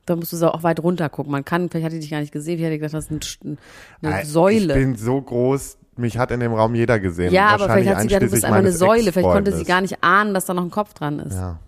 Da musst du so auch weit runter gucken. Man kann, vielleicht hat die dich gar nicht gesehen, ich hätte gedacht, das ist ein, eine Äh, Säule. Ich bin so groß, mich hat in dem Raum jeder gesehen. ja, aber Wahrscheinlich vielleicht hat sie gedacht, du bist einfach eine Säule. Vielleicht konnte sie gar nicht ahnen, dass da noch ein Kopf dran ist. Ja.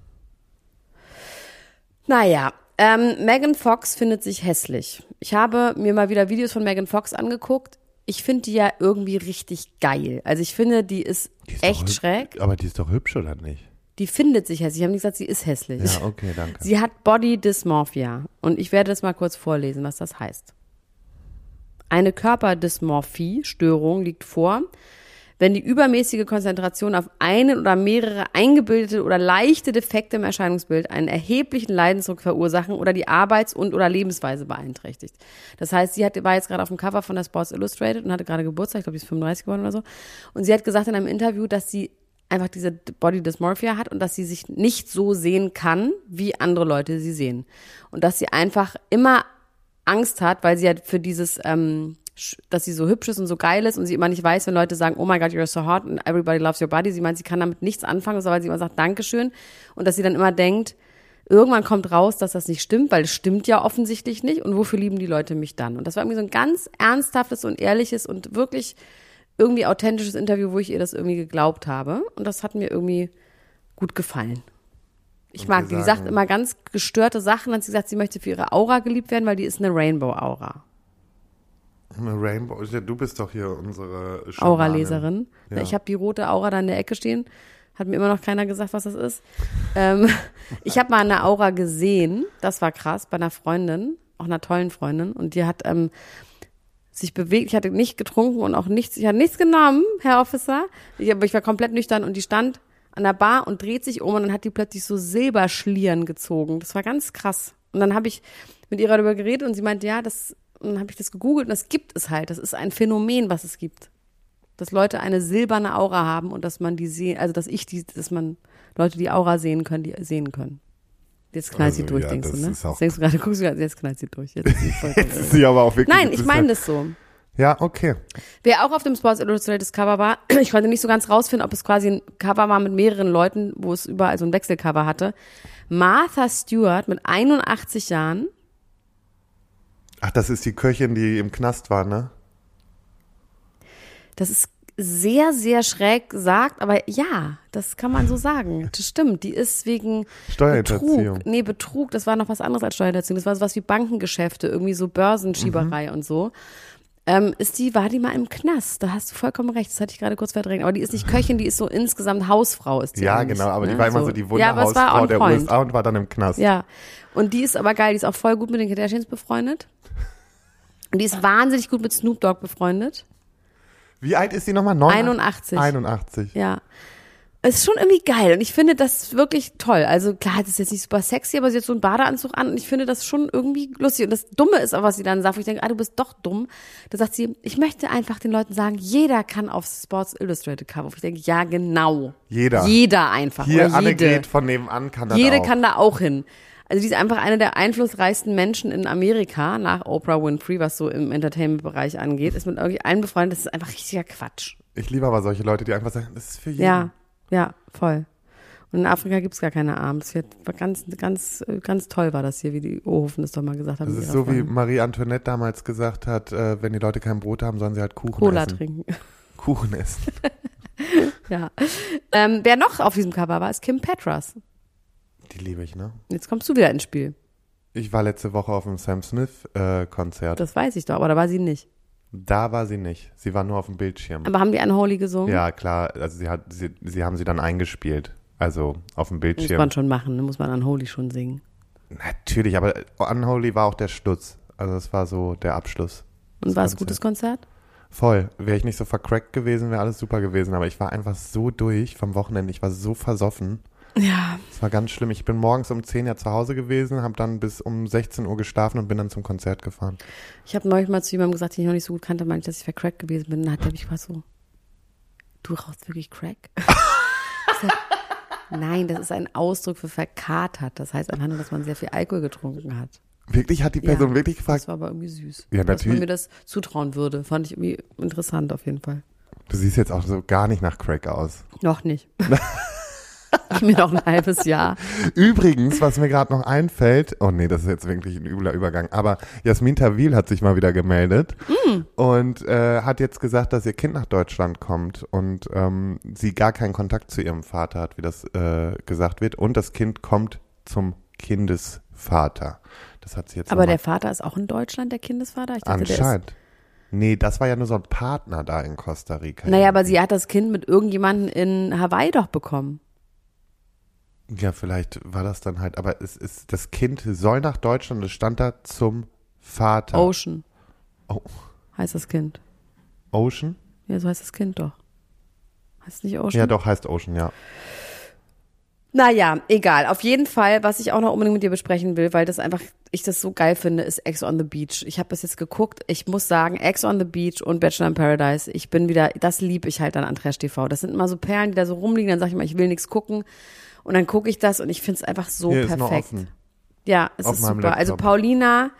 Naja, ähm, Megan Fox findet sich hässlich. Ich habe mir mal wieder Videos von Megan Fox angeguckt. Ich finde die ja irgendwie richtig geil. Also ich finde, die ist, Die ist echt schräg. Aber die ist doch hübsch, oder nicht? Die findet sich hässlich. Ich habe nicht gesagt, sie ist hässlich. Ja, okay, danke. Sie hat Body Dysmorphia. Und ich werde das mal kurz vorlesen, was das heißt. Eine Körperdysmorphie-Störung liegt vor, wenn die übermäßige Konzentration auf einen oder mehrere eingebildete oder leichte Defekte im Erscheinungsbild einen erheblichen Leidensdruck verursachen oder die Arbeits- und oder Lebensweise beeinträchtigt. Das heißt, sie hat, war jetzt gerade auf dem Cover von der Sports Illustrated und hatte gerade Geburtstag, ich glaube, sie ist 35 geworden oder so. Und sie hat gesagt in einem Interview, dass sie einfach diese Body Dysmorphia hat und dass sie sich nicht so sehen kann, wie andere Leute sie sehen. Und dass sie einfach immer Angst hat, weil sie halt für dieses, ähm, dass sie so hübsch ist und so geil ist und sie immer nicht weiß, wenn Leute sagen, oh my God, you're so hot and everybody loves your body. Sie meint, sie kann damit nichts anfangen, so weil sie immer sagt, Dankeschön. Und dass sie dann immer denkt, irgendwann kommt raus, dass das nicht stimmt, weil es stimmt ja offensichtlich nicht. Und wofür lieben die Leute mich dann? Und das war irgendwie so ein ganz ernsthaftes und ehrliches und wirklich irgendwie authentisches Interview, wo ich ihr das irgendwie geglaubt habe. Und das hat mir irgendwie gut gefallen. Ich mag die. Sagt immer ganz gestörte Sachen. Dann hat sie gesagt, sie möchte für ihre Aura geliebt werden, weil die ist eine Rainbow-Aura. Rainbow. Ja, Du bist doch hier unsere. Aura-Leserin. Ja. Ich habe die rote Aura da in der Ecke stehen. Hat mir immer noch keiner gesagt, was das ist. ähm, [laughs] ich habe mal eine Aura gesehen. Das war krass bei einer Freundin, auch einer tollen Freundin. Und die hat ähm, sich bewegt. Ich hatte nicht getrunken und auch nichts. Ich hatte nichts genommen, Herr Officer. Ich, aber ich war komplett nüchtern und die stand an der Bar und dreht sich um und dann hat die plötzlich so Silberschlieren gezogen. Das war ganz krass. Und dann habe ich mit ihrer darüber geredet und sie meinte, ja, das, und dann habe ich das gegoogelt und das gibt es halt. Das ist ein Phänomen, was es gibt. Dass Leute eine silberne Aura haben und dass man die sehen, also dass ich die, dass man Leute die Aura sehen können, die sehen können. Jetzt knallt sie Also, durch, ja, denkst du, ne? ist auch- denkst du gerade, guckst du gerade, jetzt knallt sie durch. Jetzt ist sie [laughs] Jetzt ist sie aber auch wirklich. Nein, ich meine das so. Ja, okay. Wer auch auf dem Sports Illustrated Cover war, [clears throat] ich konnte nicht so ganz rausfinden, ob es quasi ein Cover war mit mehreren Leuten, wo es überall so ein Wechselcover hatte. Martha Stewart mit 81 Jahren. Ach, das ist die Köchin, die im Knast war, ne? Das ist sehr, sehr schräg gesagt, aber ja, das kann man so sagen. [laughs] Das stimmt. Die ist wegen. Betrug. Nee, Betrug, das war noch was anderes als Steuerhinterziehung. Das war sowas wie Bankengeschäfte, irgendwie so Börsenschieberei Mhm. und so. Ähm, ist die, war die mal im Knast? Da hast du vollkommen recht. Das hatte ich gerade kurz verdrängt. Aber die ist nicht Köchin, die ist so insgesamt Hausfrau, ist die Ja, genau, aber die ne? war immer so, die Ja, aber es war Wunderhausfrau on der point. USA und war dann im Knast. Ja. Und die ist aber geil, die ist auch voll gut mit den Kardashians befreundet. Und die ist wahnsinnig gut mit Snoop Dogg befreundet. Wie alt ist sie nochmal? 89. 81. 81. Ja. Es ist schon irgendwie geil und ich finde das wirklich toll. Also klar, das ist jetzt nicht super sexy, aber sie hat so einen Badeanzug an und ich finde das schon irgendwie lustig. Und das Dumme ist auch, was sie dann sagt, wo ich denke, ah, du bist doch dumm. Da sagt sie, ich möchte einfach den Leuten sagen, jeder kann aufs Sports Illustrated Cover. Ich denke, ja, genau. Jeder. Jeder einfach. Hier, oder jede. Annegret von nebenan kann das Jede auch. kann da auch hin. Also die ist einfach eine der einflussreichsten Menschen in Amerika nach Oprah Winfrey, was so im Entertainment-Bereich angeht. Ist mit irgendwie allen befreundet. Das ist einfach richtiger Quatsch. Ich liebe aber solche Leute, die einfach sagen, das ist für jeden. Ja, ja, voll. Und in Afrika gibt's gar keine war ganz, ganz, ganz toll war das hier, wie die Ohofen das doch mal gesagt haben. Das ist so, wie Freundin. Marie Antoinette damals gesagt hat, äh, wenn die Leute kein Brot haben, sollen sie halt Kuchen Cola essen. trinken. [laughs] Kuchen essen. [laughs] Ja. Ähm, wer noch auf diesem Cover war, ist Kim Petras. Die liebe ich, ne? Jetzt kommst du wieder ins Spiel. Ich war letzte Woche auf dem Sam Smith äh, Konzert. Das weiß ich doch, aber da war sie nicht. Da war sie nicht. Sie war nur auf dem Bildschirm. Aber haben die Unholy gesungen? Ja, klar. Also sie hat, sie, sie haben sie dann eingespielt. Also auf dem Muss Bildschirm. man schon machen, ne? muss man Unholy schon singen. Natürlich, aber Unholy war auch der Schluss. Also das war so der Abschluss. Und war es ein gutes Konzert? Voll. Wäre ich nicht so vercrackt gewesen, wäre alles super gewesen. Aber ich war einfach so durch vom Wochenende. Ich war so versoffen. Ja. Es war ganz schlimm. Ich bin morgens um 10 ja zu Hause gewesen, habe dann bis um 16 Uhr geschlafen und bin dann zum Konzert gefahren. Ich habe neulich mal zu jemandem gesagt, den ich noch nicht so gut kannte, meinte, dass ich vercrackt gewesen bin. Dann hat er mich gefragt so, du rauchst wirklich Crack? [laughs] Sag, Nein, das ist ein Ausdruck für verkatert. Das heißt einfach nur, dass man sehr viel Alkohol getrunken hat. Wirklich hat die Person Ja, wirklich gefragt, Das war aber irgendwie süß. Ja, Dass man natürlich. mir das zutrauen würde. Fand ich irgendwie interessant auf jeden Fall. du siehst jetzt auch so gar nicht nach Crack aus. Noch nicht. [laughs] Gib [laughs] mir noch ein halbes Jahr. Übrigens, was mir gerade noch einfällt, oh nee, das ist jetzt wirklich ein übler Übergang, aber Jasmin Tawil hat sich mal wieder gemeldet und äh, hat jetzt gesagt, dass ihr Kind nach Deutschland kommt und ähm, sie gar keinen Kontakt zu ihrem Vater hat, wie das äh, gesagt wird, und das Kind kommt zum Kindesvater. Das hat sie jetzt Aber der Vater ist auch in Deutschland, der Kindesvater? Ich dachte, anscheinend. Nee, das war ja nur so ein Partner da in Costa Rica. naja, aber sie hat das Kind mit irgendjemandem in Hawaii doch bekommen. Ja, vielleicht war das dann halt, aber es ist, das Kind soll nach Deutschland, es stand da zum Vater. Ocean Oh. heißt das Kind. Ocean? Ja, so heißt das Kind doch. Heißt nicht Ocean? Ja, doch, heißt Ocean, ja. Naja, egal. Auf jeden Fall, was ich auch noch unbedingt mit dir besprechen will, weil das einfach, ich das so geil finde, ist Ex on the Beach. Ich habe das jetzt geguckt. Ich muss sagen, Ex on the Beach und Bachelor in Paradise, ich bin wieder, das lieb ich halt an Trash TV. Das sind immer so Perlen, die da so rumliegen, dann sage ich mal, ich will nichts gucken. Und dann gucke ich das und ich finde es einfach so Hier perfekt. Ja, es Auf ist super. Also Laptop. Paulina,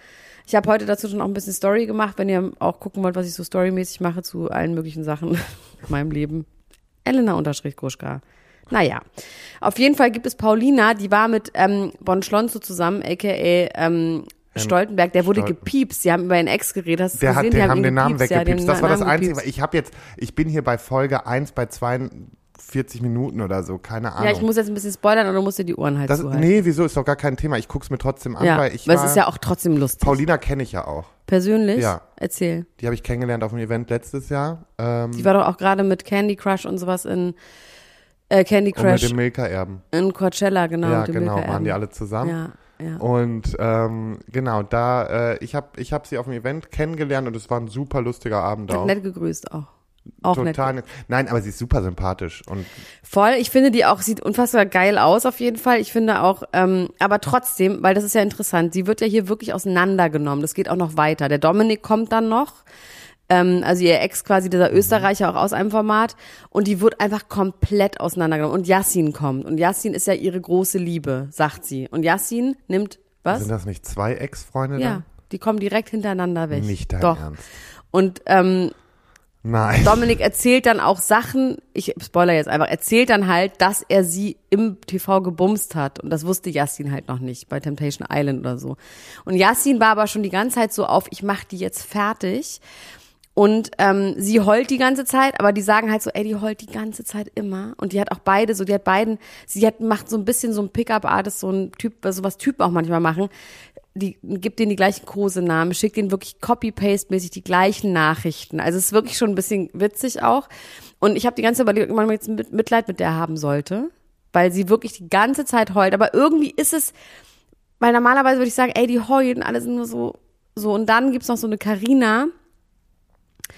ich habe heute dazu schon auch ein bisschen Story gemacht, wenn ihr auch gucken wollt, was ich so storymäßig mache zu allen möglichen Sachen [laughs] in meinem Leben. Elena unterstrich Gruschka. Naja, auf jeden Fall gibt es Paulina, die war mit ähm, Bon Schlonzo zusammen, aka ähm, Stoltenberg, der wurde Stolten- gepiepst. Sie haben über ihren Ex geredet, hast du Der gesehen? hat, Die den, haben den Namen gepiepst, ja, weggepiepst. den das war das Namen Einzige. Ich habe jetzt, ich bin hier bei Folge 1 bei 42 Minuten oder so, keine Ahnung. Ja, ich muss jetzt ein bisschen spoilern oder musst dir die Ohren halt das, zuhalten. nee, wieso ist doch gar kein Thema. Ich guck's mir trotzdem an, ja, weil ich weil war, es ist ja auch trotzdem lustig. Paulina kenne ich ja auch. Persönlich? Ja. Erzähl. Die habe ich kennengelernt auf dem Event letztes Jahr. Ähm, Die war doch auch gerade mit Candy Crush und sowas in äh, Candy und mit Crush dem Milka-Erben. in Coachella, genau. ja, genau, waren die alle zusammen. Ja, ja. Und ähm, genau, da, äh, ich habe ich hab sie auf dem Event kennengelernt und es war ein super lustiger Abend auch. nett gegrüßt auch. Auch. Total nett. Nein, aber sie ist super sympathisch und Voll. Ich finde, die auch sieht unfassbar geil aus, auf jeden Fall. Ich finde auch, ähm, aber trotzdem, weil das ist ja interessant, sie wird ja hier wirklich auseinandergenommen. Das geht auch noch weiter. Der Dominik kommt dann noch. Ähm, also ihr Ex quasi, dieser Österreicher auch aus einem Format. Und die wird einfach komplett auseinandergenommen. Und Yassin kommt. Und Yassin ist ja ihre große Liebe, sagt sie. Und Yassin nimmt, was? sind das nicht zwei Ex-Freunde Ja, dann? die kommen direkt hintereinander weg. Nicht dein Doch. Ernst. Und ähm, Nein. Dominik erzählt dann auch Sachen, ich spoiler jetzt einfach, erzählt dann halt, dass er sie im TV gebumst hat. Und das wusste Yassin halt noch nicht bei Temptation Island oder so. Und Yassin war aber schon die ganze Zeit so auf, ich mach die jetzt fertig. Und ähm, sie heult die ganze Zeit, aber die sagen halt so, ey, die heult die ganze Zeit immer. Und die hat auch beide so, die hat beiden, sie hat macht so ein bisschen so ein Pickup-Artist, so ein Typ, so was Typen auch manchmal machen. Die gibt denen die gleichen Kosenamen, schickt denen wirklich Copy-Paste-mäßig die gleichen Nachrichten. Also es ist wirklich schon ein bisschen witzig auch. Und ich habe die ganze Zeit überlegt, ob man jetzt mit- Mitleid mit der haben sollte, weil sie wirklich die ganze Zeit heult. Aber irgendwie ist es, weil normalerweise würde ich sagen, ey, die heulen, alle sind nur so, so. Und dann gibt's noch so eine Karina.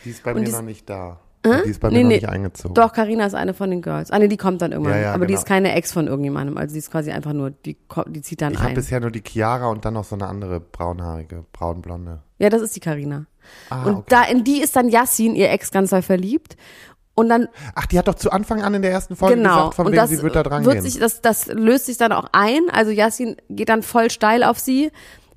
Die ist bei Und mir noch nicht da. Die ist bei mir Nee, noch nee. nicht eingezogen. Doch, Karina ist eine von den Girls. Ah, nee, die kommt dann irgendwann. Ja, ja, aber die genau. ist keine Ex von irgendjemandem. Also die ist quasi einfach nur, die, die zieht dann Ich habe ein. bisher nur die Chiara und dann noch so eine andere braunhaarige, braunblonde. Ja, das ist die Karina. Ah, und okay. da in die ist dann Yassin, ihr Ex, ganz doll verliebt. Und dann Ach, die hat doch zu Anfang an in der ersten Folge genau. gesagt, von und wem das sie wird da dran wird gehen. sich, das, das löst sich dann auch ein. Also Yassin geht dann voll steil auf sie.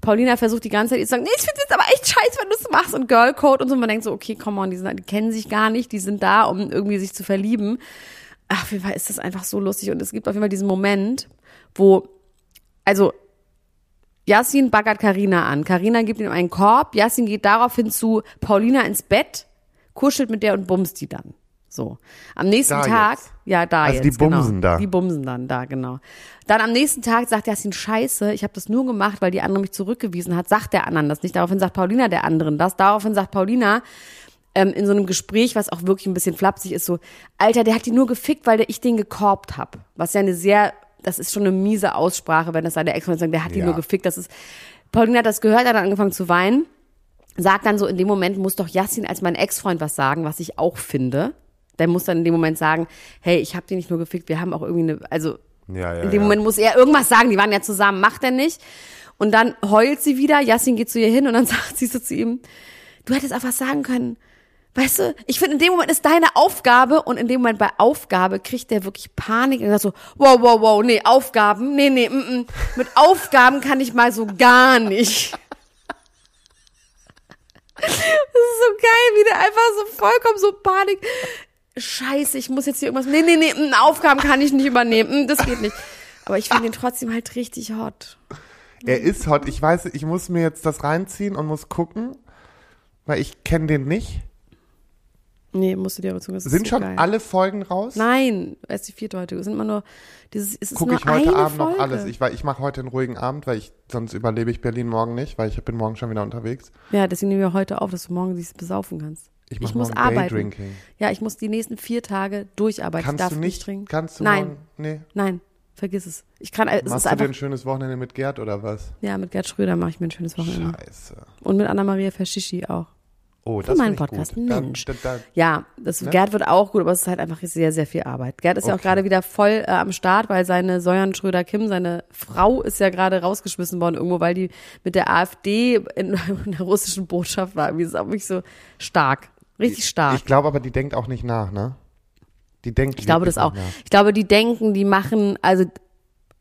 Paulina versucht die ganze Zeit ihr zu sagen, nee, ich finde jetzt aber echt scheiße, wenn du es machst und Girlcode und so. Und man denkt so, okay, come on, die, sind, die kennen sich gar nicht, die sind da, um irgendwie sich zu verlieben. Ach, auf jeden Fall ist das einfach so lustig und es gibt auf jeden Fall diesen Moment, wo, also Yassin baggert Karina an. Karina gibt ihm einen Korb. Yassin geht daraufhin zu Paulina ins Bett, kuschelt mit der und bumst die dann. So. Am nächsten Da Tag, jetzt? ja, da Also jetzt. die bumsen genau. da. Die bumsen dann da, genau. Dann am nächsten Tag sagt Jasmin, scheiße, ich habe das nur gemacht, weil die andere mich zurückgewiesen hat. Sagt der anderen das nicht. Daraufhin sagt Paulina der anderen das. Daraufhin sagt Paulina, ähm, in so einem Gespräch, was auch wirklich ein bisschen flapsig ist, so, Alter, der hat die nur gefickt, weil ich den gekorbt hab. Was ja eine sehr, das ist schon eine miese Aussprache, wenn das seine Ex-Freundin sagt, der hat die Ja. nur gefickt. Das ist, Paulina hat das gehört, hat dann angefangen zu weinen. Sagt dann so, in dem Moment muss doch Yassin als mein Ex-Freund was sagen, was ich auch finde. Der muss dann in dem Moment sagen, hey, ich hab die nicht nur gefickt, wir haben auch irgendwie eine, also Ja, ja, in dem ja. Moment muss er irgendwas sagen, die waren ja zusammen, macht er nicht. Und dann heult sie wieder, Yassin geht zu ihr hin und dann [laughs] sagt sie so zu ihm, du hättest auch was sagen können. Weißt du, ich finde, in dem Moment ist deine Aufgabe und in dem Moment bei Aufgabe kriegt der wirklich Panik und sagt so, wow, wow, wow, nee, Aufgaben, nee, nee, mm, mm. mit Aufgaben kann ich mal so gar nicht. [laughs] Das ist so geil, wie der einfach so vollkommen so Panik. Scheiße, ich muss jetzt hier irgendwas. Nee, nee, nee, mm, Aufgaben kann ich nicht übernehmen. Mm, Das geht nicht. Aber ich finde ihn trotzdem halt richtig hot. Er ist hot. Ich weiß, ich muss mir jetzt das reinziehen und muss gucken, weil ich kenne den nicht. Nee, musst du dir aber ist Sind schon geil. alle Folgen raus? Nein, erst die vierte heute. Sind immer nur dieses. Es ist Gucke nur ich heute eine Abend Folge. noch alles. Ich, weil ich mache heute einen ruhigen Abend, weil ich sonst überlebe ich Berlin morgen nicht, weil ich bin morgen schon wieder unterwegs. ja, deswegen nehmen wir heute auf, dass du morgen dich besaufen kannst. Ich mach muss arbeiten. Ja, ich muss die nächsten vier Tage durcharbeiten. Kannst ich darf du nicht? trinken. Kannst du Nein, morgen? Nee. nein, vergiss es. Ich kann. Es Machst ist du einfach. dir ein schönes Wochenende mit Gerd oder was? Ja, mit Gerd Schröder mache ich mir ein schönes Wochenende. Scheiße. Und mit Anna-Maria Verschischi auch. Oh, Für das meinen ich Podcast. Gut. Da- Mensch. Da, da, Ja, das Ne? Gerd wird auch gut, aber es ist halt einfach sehr, sehr viel Arbeit. Gerd ist ja auch Okay. gerade wieder voll äh, am Start, weil seine Säuern Schröder Kim, seine Frau, ist ja gerade rausgeschmissen worden irgendwo, weil die mit der AfD in, [laughs] in der russischen Botschaft war. Irgendwie ist auch wirklich so stark. Richtig stark. ich glaube aber, die denkt auch nicht nach, ne? Die denkt Ich glaube das auch. nach. Ich glaube, die denken, die machen, also,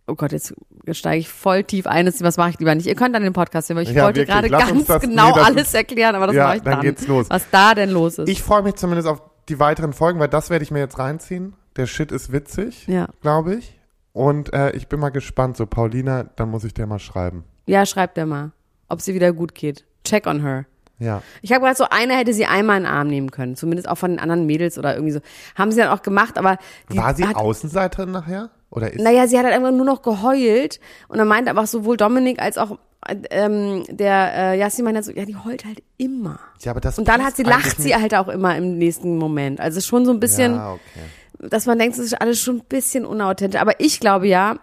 oh Gott, jetzt steige ich voll tief ein, was mache ich lieber nicht. Ihr könnt dann den Podcast hören, weil ich Ja, wollte wirklich. gerade Lass ganz das- genau nee, alles ist- erklären, aber das Ja, mache ich dann dann. geht's los. Was da denn los ist. Ich freue mich zumindest auf die weiteren Folgen, weil das werde ich mir jetzt reinziehen. Der Shit ist witzig, ja. glaube ich. Und äh, ich bin mal gespannt. So, Paulina, dann muss ich dir mal schreiben. ja, schreibt er mal, ob sie wieder gut geht. Check on her. Ja. Ich habe gerade so, eine hätte sie einmal in den Arm nehmen können, zumindest auch von den anderen Mädels oder irgendwie so. Haben sie dann auch gemacht, aber War sie hat, Außenseiterin nachher? Oder ist Naja, sie hat halt irgendwann nur noch geheult und dann meinte aber sowohl Dominik als auch ähm, der äh, Yassin meinte so, ja, die heult halt immer. ja, aber das Und dann hat sie, lacht sie halt auch immer im nächsten Moment. Also schon so ein bisschen, Ja, okay. dass man denkt, es ist alles schon ein bisschen unauthentisch. Aber ich glaube ja,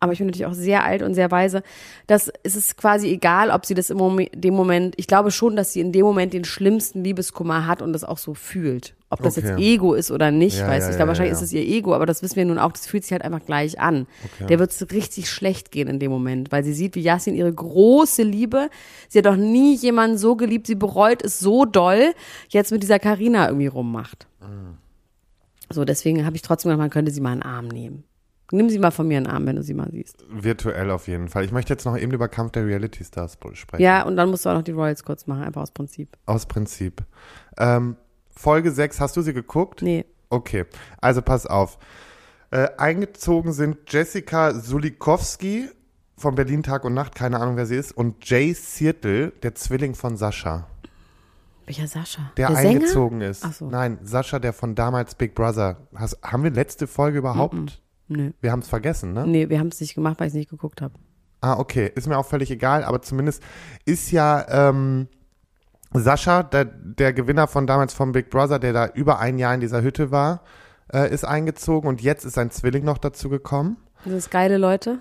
aber ich bin natürlich auch sehr alt und sehr weise, dass es ist quasi egal, ob sie das im Moment, dem Moment, ich glaube schon, dass sie in dem Moment den schlimmsten Liebeskummer hat und das auch so fühlt. Ob das jetzt Okay. Ego ist oder nicht, Ja, weiß ja, ich. Ja, glaube, wahrscheinlich ist es ihr Ego, aber das wissen wir nun auch, das fühlt sich halt einfach gleich an. Der wird es richtig schlecht gehen in dem Moment, weil sie sieht, wie Yasin ihre große Liebe, sie hat doch nie jemanden so geliebt, sie bereut es so doll, jetzt mit dieser Karina irgendwie rummacht. Mhm. So, deswegen habe ich trotzdem gedacht, man könnte sie mal in den Arm nehmen. Nimm sie mal von mir in den Arm, wenn du sie mal siehst. Virtuell auf jeden Fall. Ich möchte jetzt noch eben über Kampf der Reality Stars sprechen. Ja, und dann musst du auch noch die Royals kurz machen, einfach aus Prinzip. Aus Prinzip. Ähm, Folge 6, hast du sie geguckt? Nee. Okay, also pass auf. Äh, eingezogen sind Jessica Sulikowski von Berlin Tag und Nacht, keine Ahnung, wer sie ist, und Jay Seattle, der Zwilling von Sascha, Welcher Sascha? der, Sänger? eingezogen ist. Ach so. Nein, Sascha, der von damals Big Brother. Hast, haben wir letzte Folge überhaupt? Nö. Wir haben es vergessen, ne? Nee, wir haben es nicht gemacht, weil ich es nicht geguckt habe. Ah, okay. Ist mir auch völlig egal, aber zumindest ist ja ähm, Sascha, der, der Gewinner von damals vom Big Brother, der da über ein Jahr in dieser Hütte war, äh, ist eingezogen und jetzt ist sein Zwilling noch dazu gekommen. Sind das geile Leute?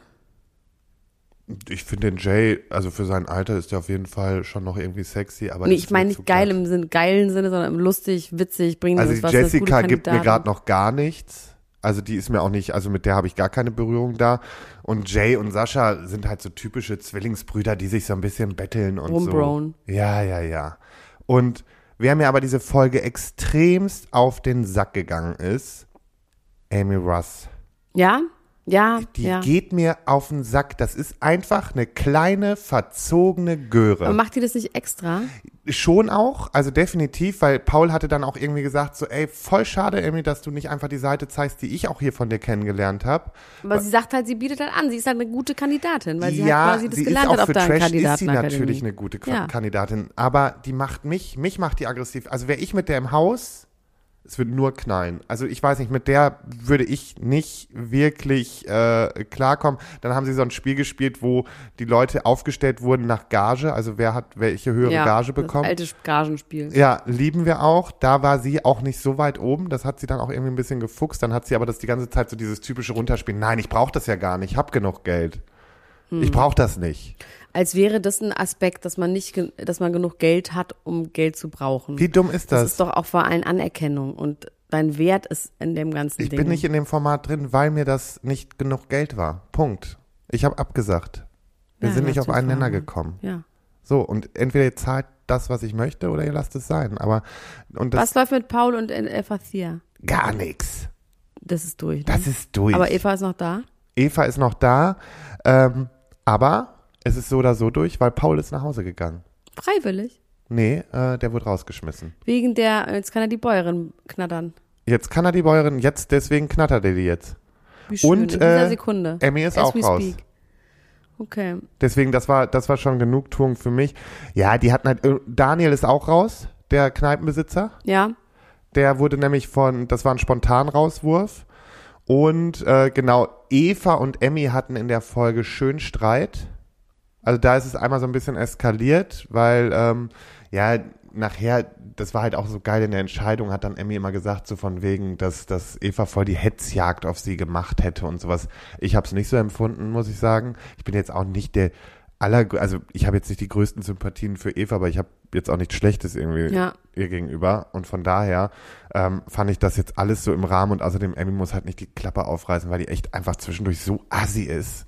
Ich finde den Jay, also für sein Alter ist der auf jeden Fall schon noch irgendwie sexy, aber Nee, ich meine nicht geil im Sinn, geilen Sinne, sondern im lustig, witzig, bringen Also was Jessica das gibt mir gerade noch gar nichts. Also die ist mir auch nicht, also mit der habe ich gar keine Berührung da. Und Jay und Sascha sind halt so typische Zwillingsbrüder, die sich so ein bisschen betteln und Rumbrown. so. Ja, ja, ja. Und wer mir aber diese Folge extremst auf den Sack gegangen ist, Amy Russ. Ja? Ja, Die ja. geht mir auf den Sack. Das ist einfach eine kleine, verzogene Göre. Aber macht die das nicht extra? Schon auch, also definitiv, weil Paul hatte dann auch irgendwie gesagt, so, ey, voll schade, Amy, dass du nicht einfach die Seite zeigst, die ich auch hier von dir kennengelernt habe. Aber sie sagt halt, sie bietet halt an, sie ist halt eine gute Kandidatin, weil sie ja, halt quasi das sie gelernt ist auch hat auf für Trash ist sie natürlich eine gute Ja. Kandidatin, aber die macht mich, mich macht die aggressiv. Also wäre ich mit der im Haus, Es wird nur knallen. Also ich weiß nicht, mit der würde ich nicht wirklich äh, klarkommen. Dann haben sie so ein Spiel gespielt, wo die Leute aufgestellt wurden nach Gage, also wer hat welche höhere ja, Gage Das bekommen. alte Gagenspiel. Ja, lieben wir auch. Da war sie auch nicht so weit oben. Das hat sie dann auch irgendwie ein bisschen gefuchst. Dann hat sie aber das die ganze Zeit so dieses typische Runterspielen. Nein, ich brauche das ja gar nicht. Ich habe genug Geld. Hm. Ich brauche das nicht. Als wäre das ein Aspekt, dass man nicht, dass man genug Geld hat, um Geld zu brauchen. Wie dumm ist das das? ist doch auch vor allem Anerkennung und dein Wert ist in dem ganzen ich Ding. bin nicht in dem Format drin, weil mir das nicht genug Geld war. Punkt. Ich habe abgesagt. Wir Ja, sind nicht auf einen Nenner gekommen. Ja. So, und entweder ihr zahlt das, was ich möchte, oder ihr lasst es sein. Aber und das Was läuft mit Paul und Eva Thea? gar nichts. Das ist durch. Ne? Das ist durch. Aber Eva ist noch da? Eva ist noch da, ähm, aber es ist so oder so durch, weil Paul ist nach Hause gegangen. Freiwillig. Nee, äh, der wurde rausgeschmissen. Wegen der, jetzt kann er die Bäuerin knattern. Jetzt kann er die Bäuerin, jetzt deswegen knattert er die jetzt. Wie schön, Und, in dieser äh, Sekunde. Emmy ist As auch raus. speak. Okay. Deswegen, das war, das war schon Genugtuung für mich. Ja, die hatten halt, äh, Daniel ist auch raus, der Kneipenbesitzer. Ja. Der wurde nämlich von, das war ein Spontanrauswurf. Und äh, genau, Eva und Emmy hatten in der Folge schön Streit. Also da ist es einmal so ein bisschen eskaliert, weil ähm, ja nachher, das war halt auch so geil in der Entscheidung, hat dann Emmy immer gesagt, so von wegen, dass, dass Eva voll die Hetzjagd auf sie gemacht hätte und sowas. Ich habe es nicht so empfunden, muss ich sagen. Ich bin jetzt auch nicht der aller, also ich habe jetzt nicht die größten Sympathien für Eva, aber ich habe jetzt auch nichts Schlechtes irgendwie Ja. ihr gegenüber. Und von daher ähm, fand ich das jetzt alles so im Rahmen und außerdem Emmy muss halt nicht die Klappe aufreißen, weil die echt einfach zwischendurch so assi ist.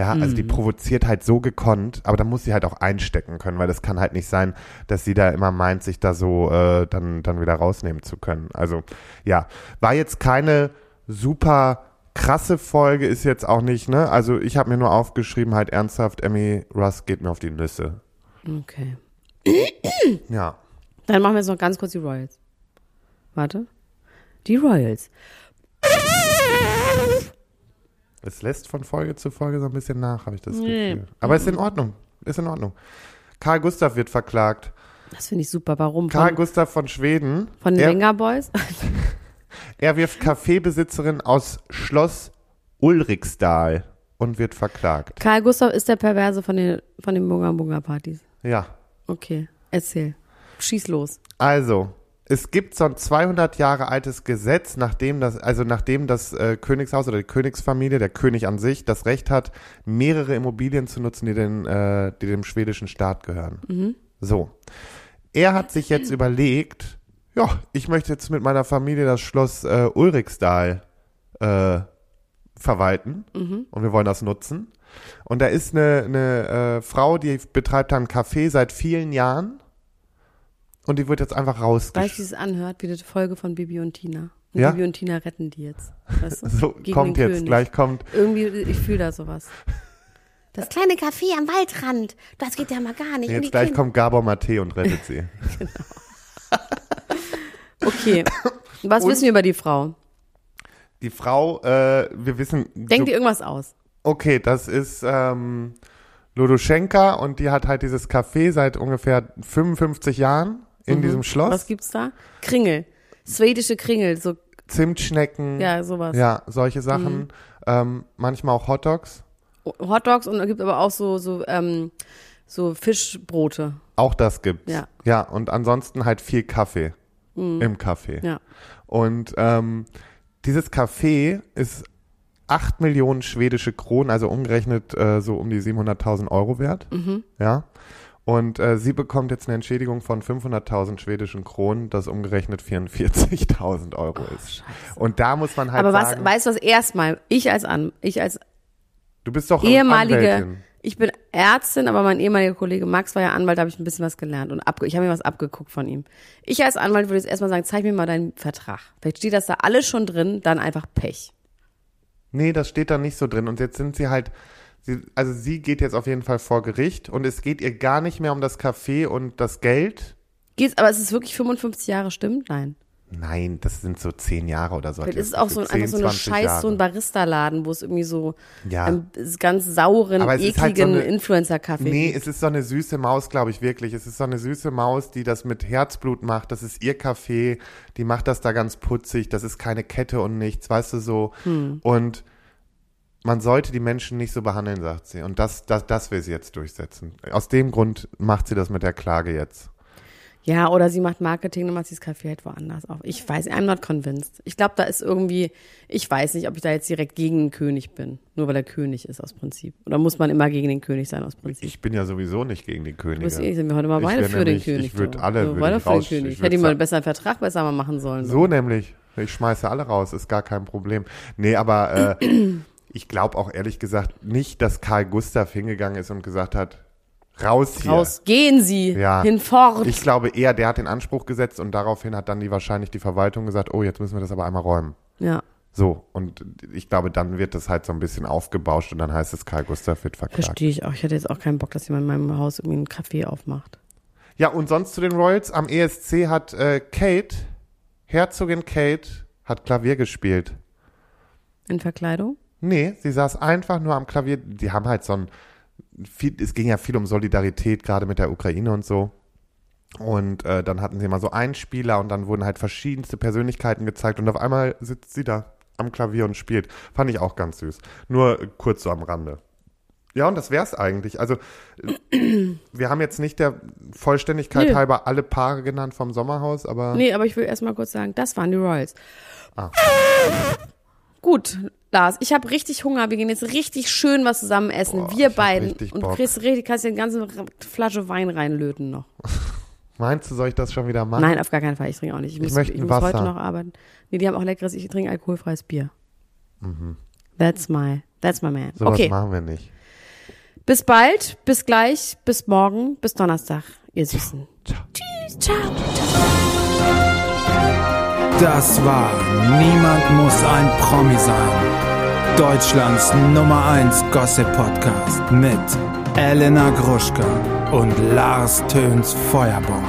Ja, also die provoziert halt so gekonnt, aber da muss sie halt auch einstecken können, weil das kann halt nicht sein, dass sie da immer meint, sich da so äh, dann, dann wieder rausnehmen zu können. Also ja, war jetzt keine super krasse Folge, ist jetzt auch nicht, ne? Also ich habe mir nur aufgeschrieben, halt ernsthaft, Emmy Russ geht mir auf die Nüsse. Okay. [clears throat] Ja. Dann machen wir jetzt noch ganz kurz die Royals. Warte. Die Royals. Es lässt von Folge zu Folge so ein bisschen nach, habe ich das Nee. Gefühl. Aber ist in Ordnung. Ist in Ordnung. Karl Gustav wird verklagt. Das finde ich super. Warum? Karl Von, Gustav von Schweden. von den er, Wenger Boys? [laughs] [laughs] er wirft Kaffeebesitzerin aus Schloss Ulriksdal und wird verklagt. Karl Gustav ist der Perverse von den, von den Bunga Bunga Partys. Ja. Okay. Erzähl. Schieß los. Also, es gibt so ein 200 Jahre altes Gesetz, nachdem das, also nachdem das äh, Königshaus oder die Königsfamilie, der König an sich, das Recht hat, mehrere Immobilien zu nutzen, die, den, äh, die dem schwedischen Staat gehören. So. Er hat sich jetzt [clears throat] überlegt, ja, ich möchte jetzt mit meiner Familie das Schloss äh, Ulriksdal äh, verwalten und wir wollen das nutzen. Und da ist eine, eine äh, Frau, die betreibt da ein Café seit vielen Jahren und die wird jetzt einfach Weißt du, wie rausgeschmissen. es anhört? Wie die Folge von Bibi und Tina. Und Ja? Bibi und Tina retten die jetzt. Weißt du? [laughs] So, Gegen kommt jetzt, König. gleich kommt. Irgendwie, ich fühle da sowas. Das kleine Café am Waldrand. Das geht ja mal gar nicht. Jetzt gleich kommt Gabor Mate und rettet [laughs] sie. Okay. Was Und- wissen wir über die Frau? Die Frau, äh, wir wissen. Denk so, dir irgendwas aus. okay, das ist ähm, Ludoschenka und die hat halt dieses Café seit ungefähr 55 Jahren in diesem Schloss. Mhm. Was gibt's da? Kringel. Schwedische Kringel. So, Zimtschnecken. ja, sowas. Ja, solche Sachen. Ähm, manchmal auch Hotdogs. Hotdogs und es gibt aber auch so, so, ähm, so Fischbrote. Auch das gibt's. Ja. Ja, und ansonsten halt viel Kaffee im Café. Ja. Und ähm, dieses Café ist 8 Millionen schwedische Kronen, also umgerechnet äh, so um die 700.000 Euro wert. Mhm. Ja. Und äh, sie bekommt jetzt eine Entschädigung von 500.000 schwedischen Kronen, das umgerechnet 44.000 Euro ist. Und da muss man halt aber was, sagen, weißt du was, erstmal, ich als An, ich als du bist doch ehemalige, Anwältin. ich bin Ärztin, aber mein ehemaliger Kollege Max war ja Anwalt, da habe ich ein bisschen was gelernt und abge ich habe mir was abgeguckt von ihm. Ich als Anwalt würde jetzt erstmal sagen, zeig mir mal deinen Vertrag. Vielleicht steht das da alles schon drin, dann einfach Pech. Nee, das steht da nicht so drin. Und jetzt sind sie halt, sie, also sie geht jetzt auf jeden Fall vor Gericht und es geht ihr gar nicht mehr um das Café und das Geld. Geht's, aber es ist wirklich 55 Jahre, stimmt? Nein. Nein, das sind so zehn Jahre oder so. Hat ist es auch so, ein- 10, einfach so eine 20 Scheiß, so ein Jahre. Barista-Laden, wo es irgendwie so Ja. einen ganz sauren, es ist halt so ekligen Influencer-Kaffee Nee, gibt. es ist so eine süße Maus, glaube ich, wirklich. Es ist so eine süße Maus, die das mit Herzblut macht. Das ist ihr Kaffee. Die macht das da ganz putzig. Das ist keine Kette und nichts, weißt du so. Hm. Und man sollte die Menschen nicht so behandeln, sagt sie. Und das, das, das will sie jetzt durchsetzen. Aus dem Grund macht sie das mit der Klage jetzt. Ja, oder sie macht Marketing und macht sie das Kaffee halt woanders auf. Ich weiß, I'm not convinced. Ich glaube, da ist irgendwie, ich weiß nicht, ob ich da jetzt direkt gegen den König bin. Nur weil er König ist aus Prinzip. Oder muss man immer gegen den König sein aus Prinzip? Ich bin ja sowieso nicht gegen die Könige. Du bist sind wir heute mal beide für den König. ich würd doch. alle- Wir würd beide ich für den raus- König. ich Hätte ich würd mal einen besseren Vertrag besser mal machen sollen. So nämlich. Ich schmeiße alle raus, ist gar kein Problem. Nee, aber äh, ich glaube auch ehrlich gesagt nicht, dass Karl Gustav hingegangen ist und gesagt hat, raus hier. Raus, gehen Sie Ja. hinfort. Ich glaube eher, der hat den Anspruch gesetzt und daraufhin hat dann die wahrscheinlich die Verwaltung gesagt, oh, jetzt müssen wir das aber einmal räumen. ja, So, und ich glaube, dann wird das halt so ein bisschen aufgebauscht und dann heißt es, Karl Gustav wird verklagt. verstehe ich auch. Ich hätte jetzt auch keinen Bock, dass jemand in meinem Haus irgendwie einen Kaffee aufmacht. Ja, und sonst zu den Royals. Am ESC hat äh, Kate, Herzogin Kate, hat Klavier gespielt. In Verkleidung? Nee, sie saß einfach nur am Klavier. Die haben halt so ein, viel, es ging ja viel um Solidarität, gerade mit der Ukraine und so. Und äh, dann hatten sie mal so einen Spieler und dann wurden halt verschiedenste Persönlichkeiten gezeigt und auf einmal sitzt sie da am Klavier und spielt. Fand ich auch ganz süß. Nur äh, kurz so am Rande. Ja, und das wär's eigentlich. Also, äh, wir haben jetzt nicht der Vollständigkeit Nö. halber alle Paare genannt vom Sommerhaus, aber Nee, aber ich will erst mal kurz sagen, das waren die Royals. Ah. Gut, Lars, ich habe richtig Hunger. Wir gehen jetzt richtig schön was zusammen essen. Boah, Wir ich beiden. Und kriegst richtig, kannst dir eine ganze Flasche Wein reinlöten noch. [laughs] meinst du, soll ich das schon wieder machen? Nein, auf gar keinen Fall. Ich trinke auch nicht. Ich muss, möchte ich muss heute Wasser. noch arbeiten. Nee, die haben auch leckeres. Ich trinke alkoholfreies Bier. That's my, that's my man. Mhm. Sowas okay, machen wir nicht. bis bald, bis gleich, bis morgen, bis Donnerstag, ihr Süßen. Ciao. Tschüss, ciao. Das war Niemand muss ein Promi sein. Deutschlands Nummer 1 Gossip Podcast mit Elena Gruschka und Lars Töns Feuerbomb.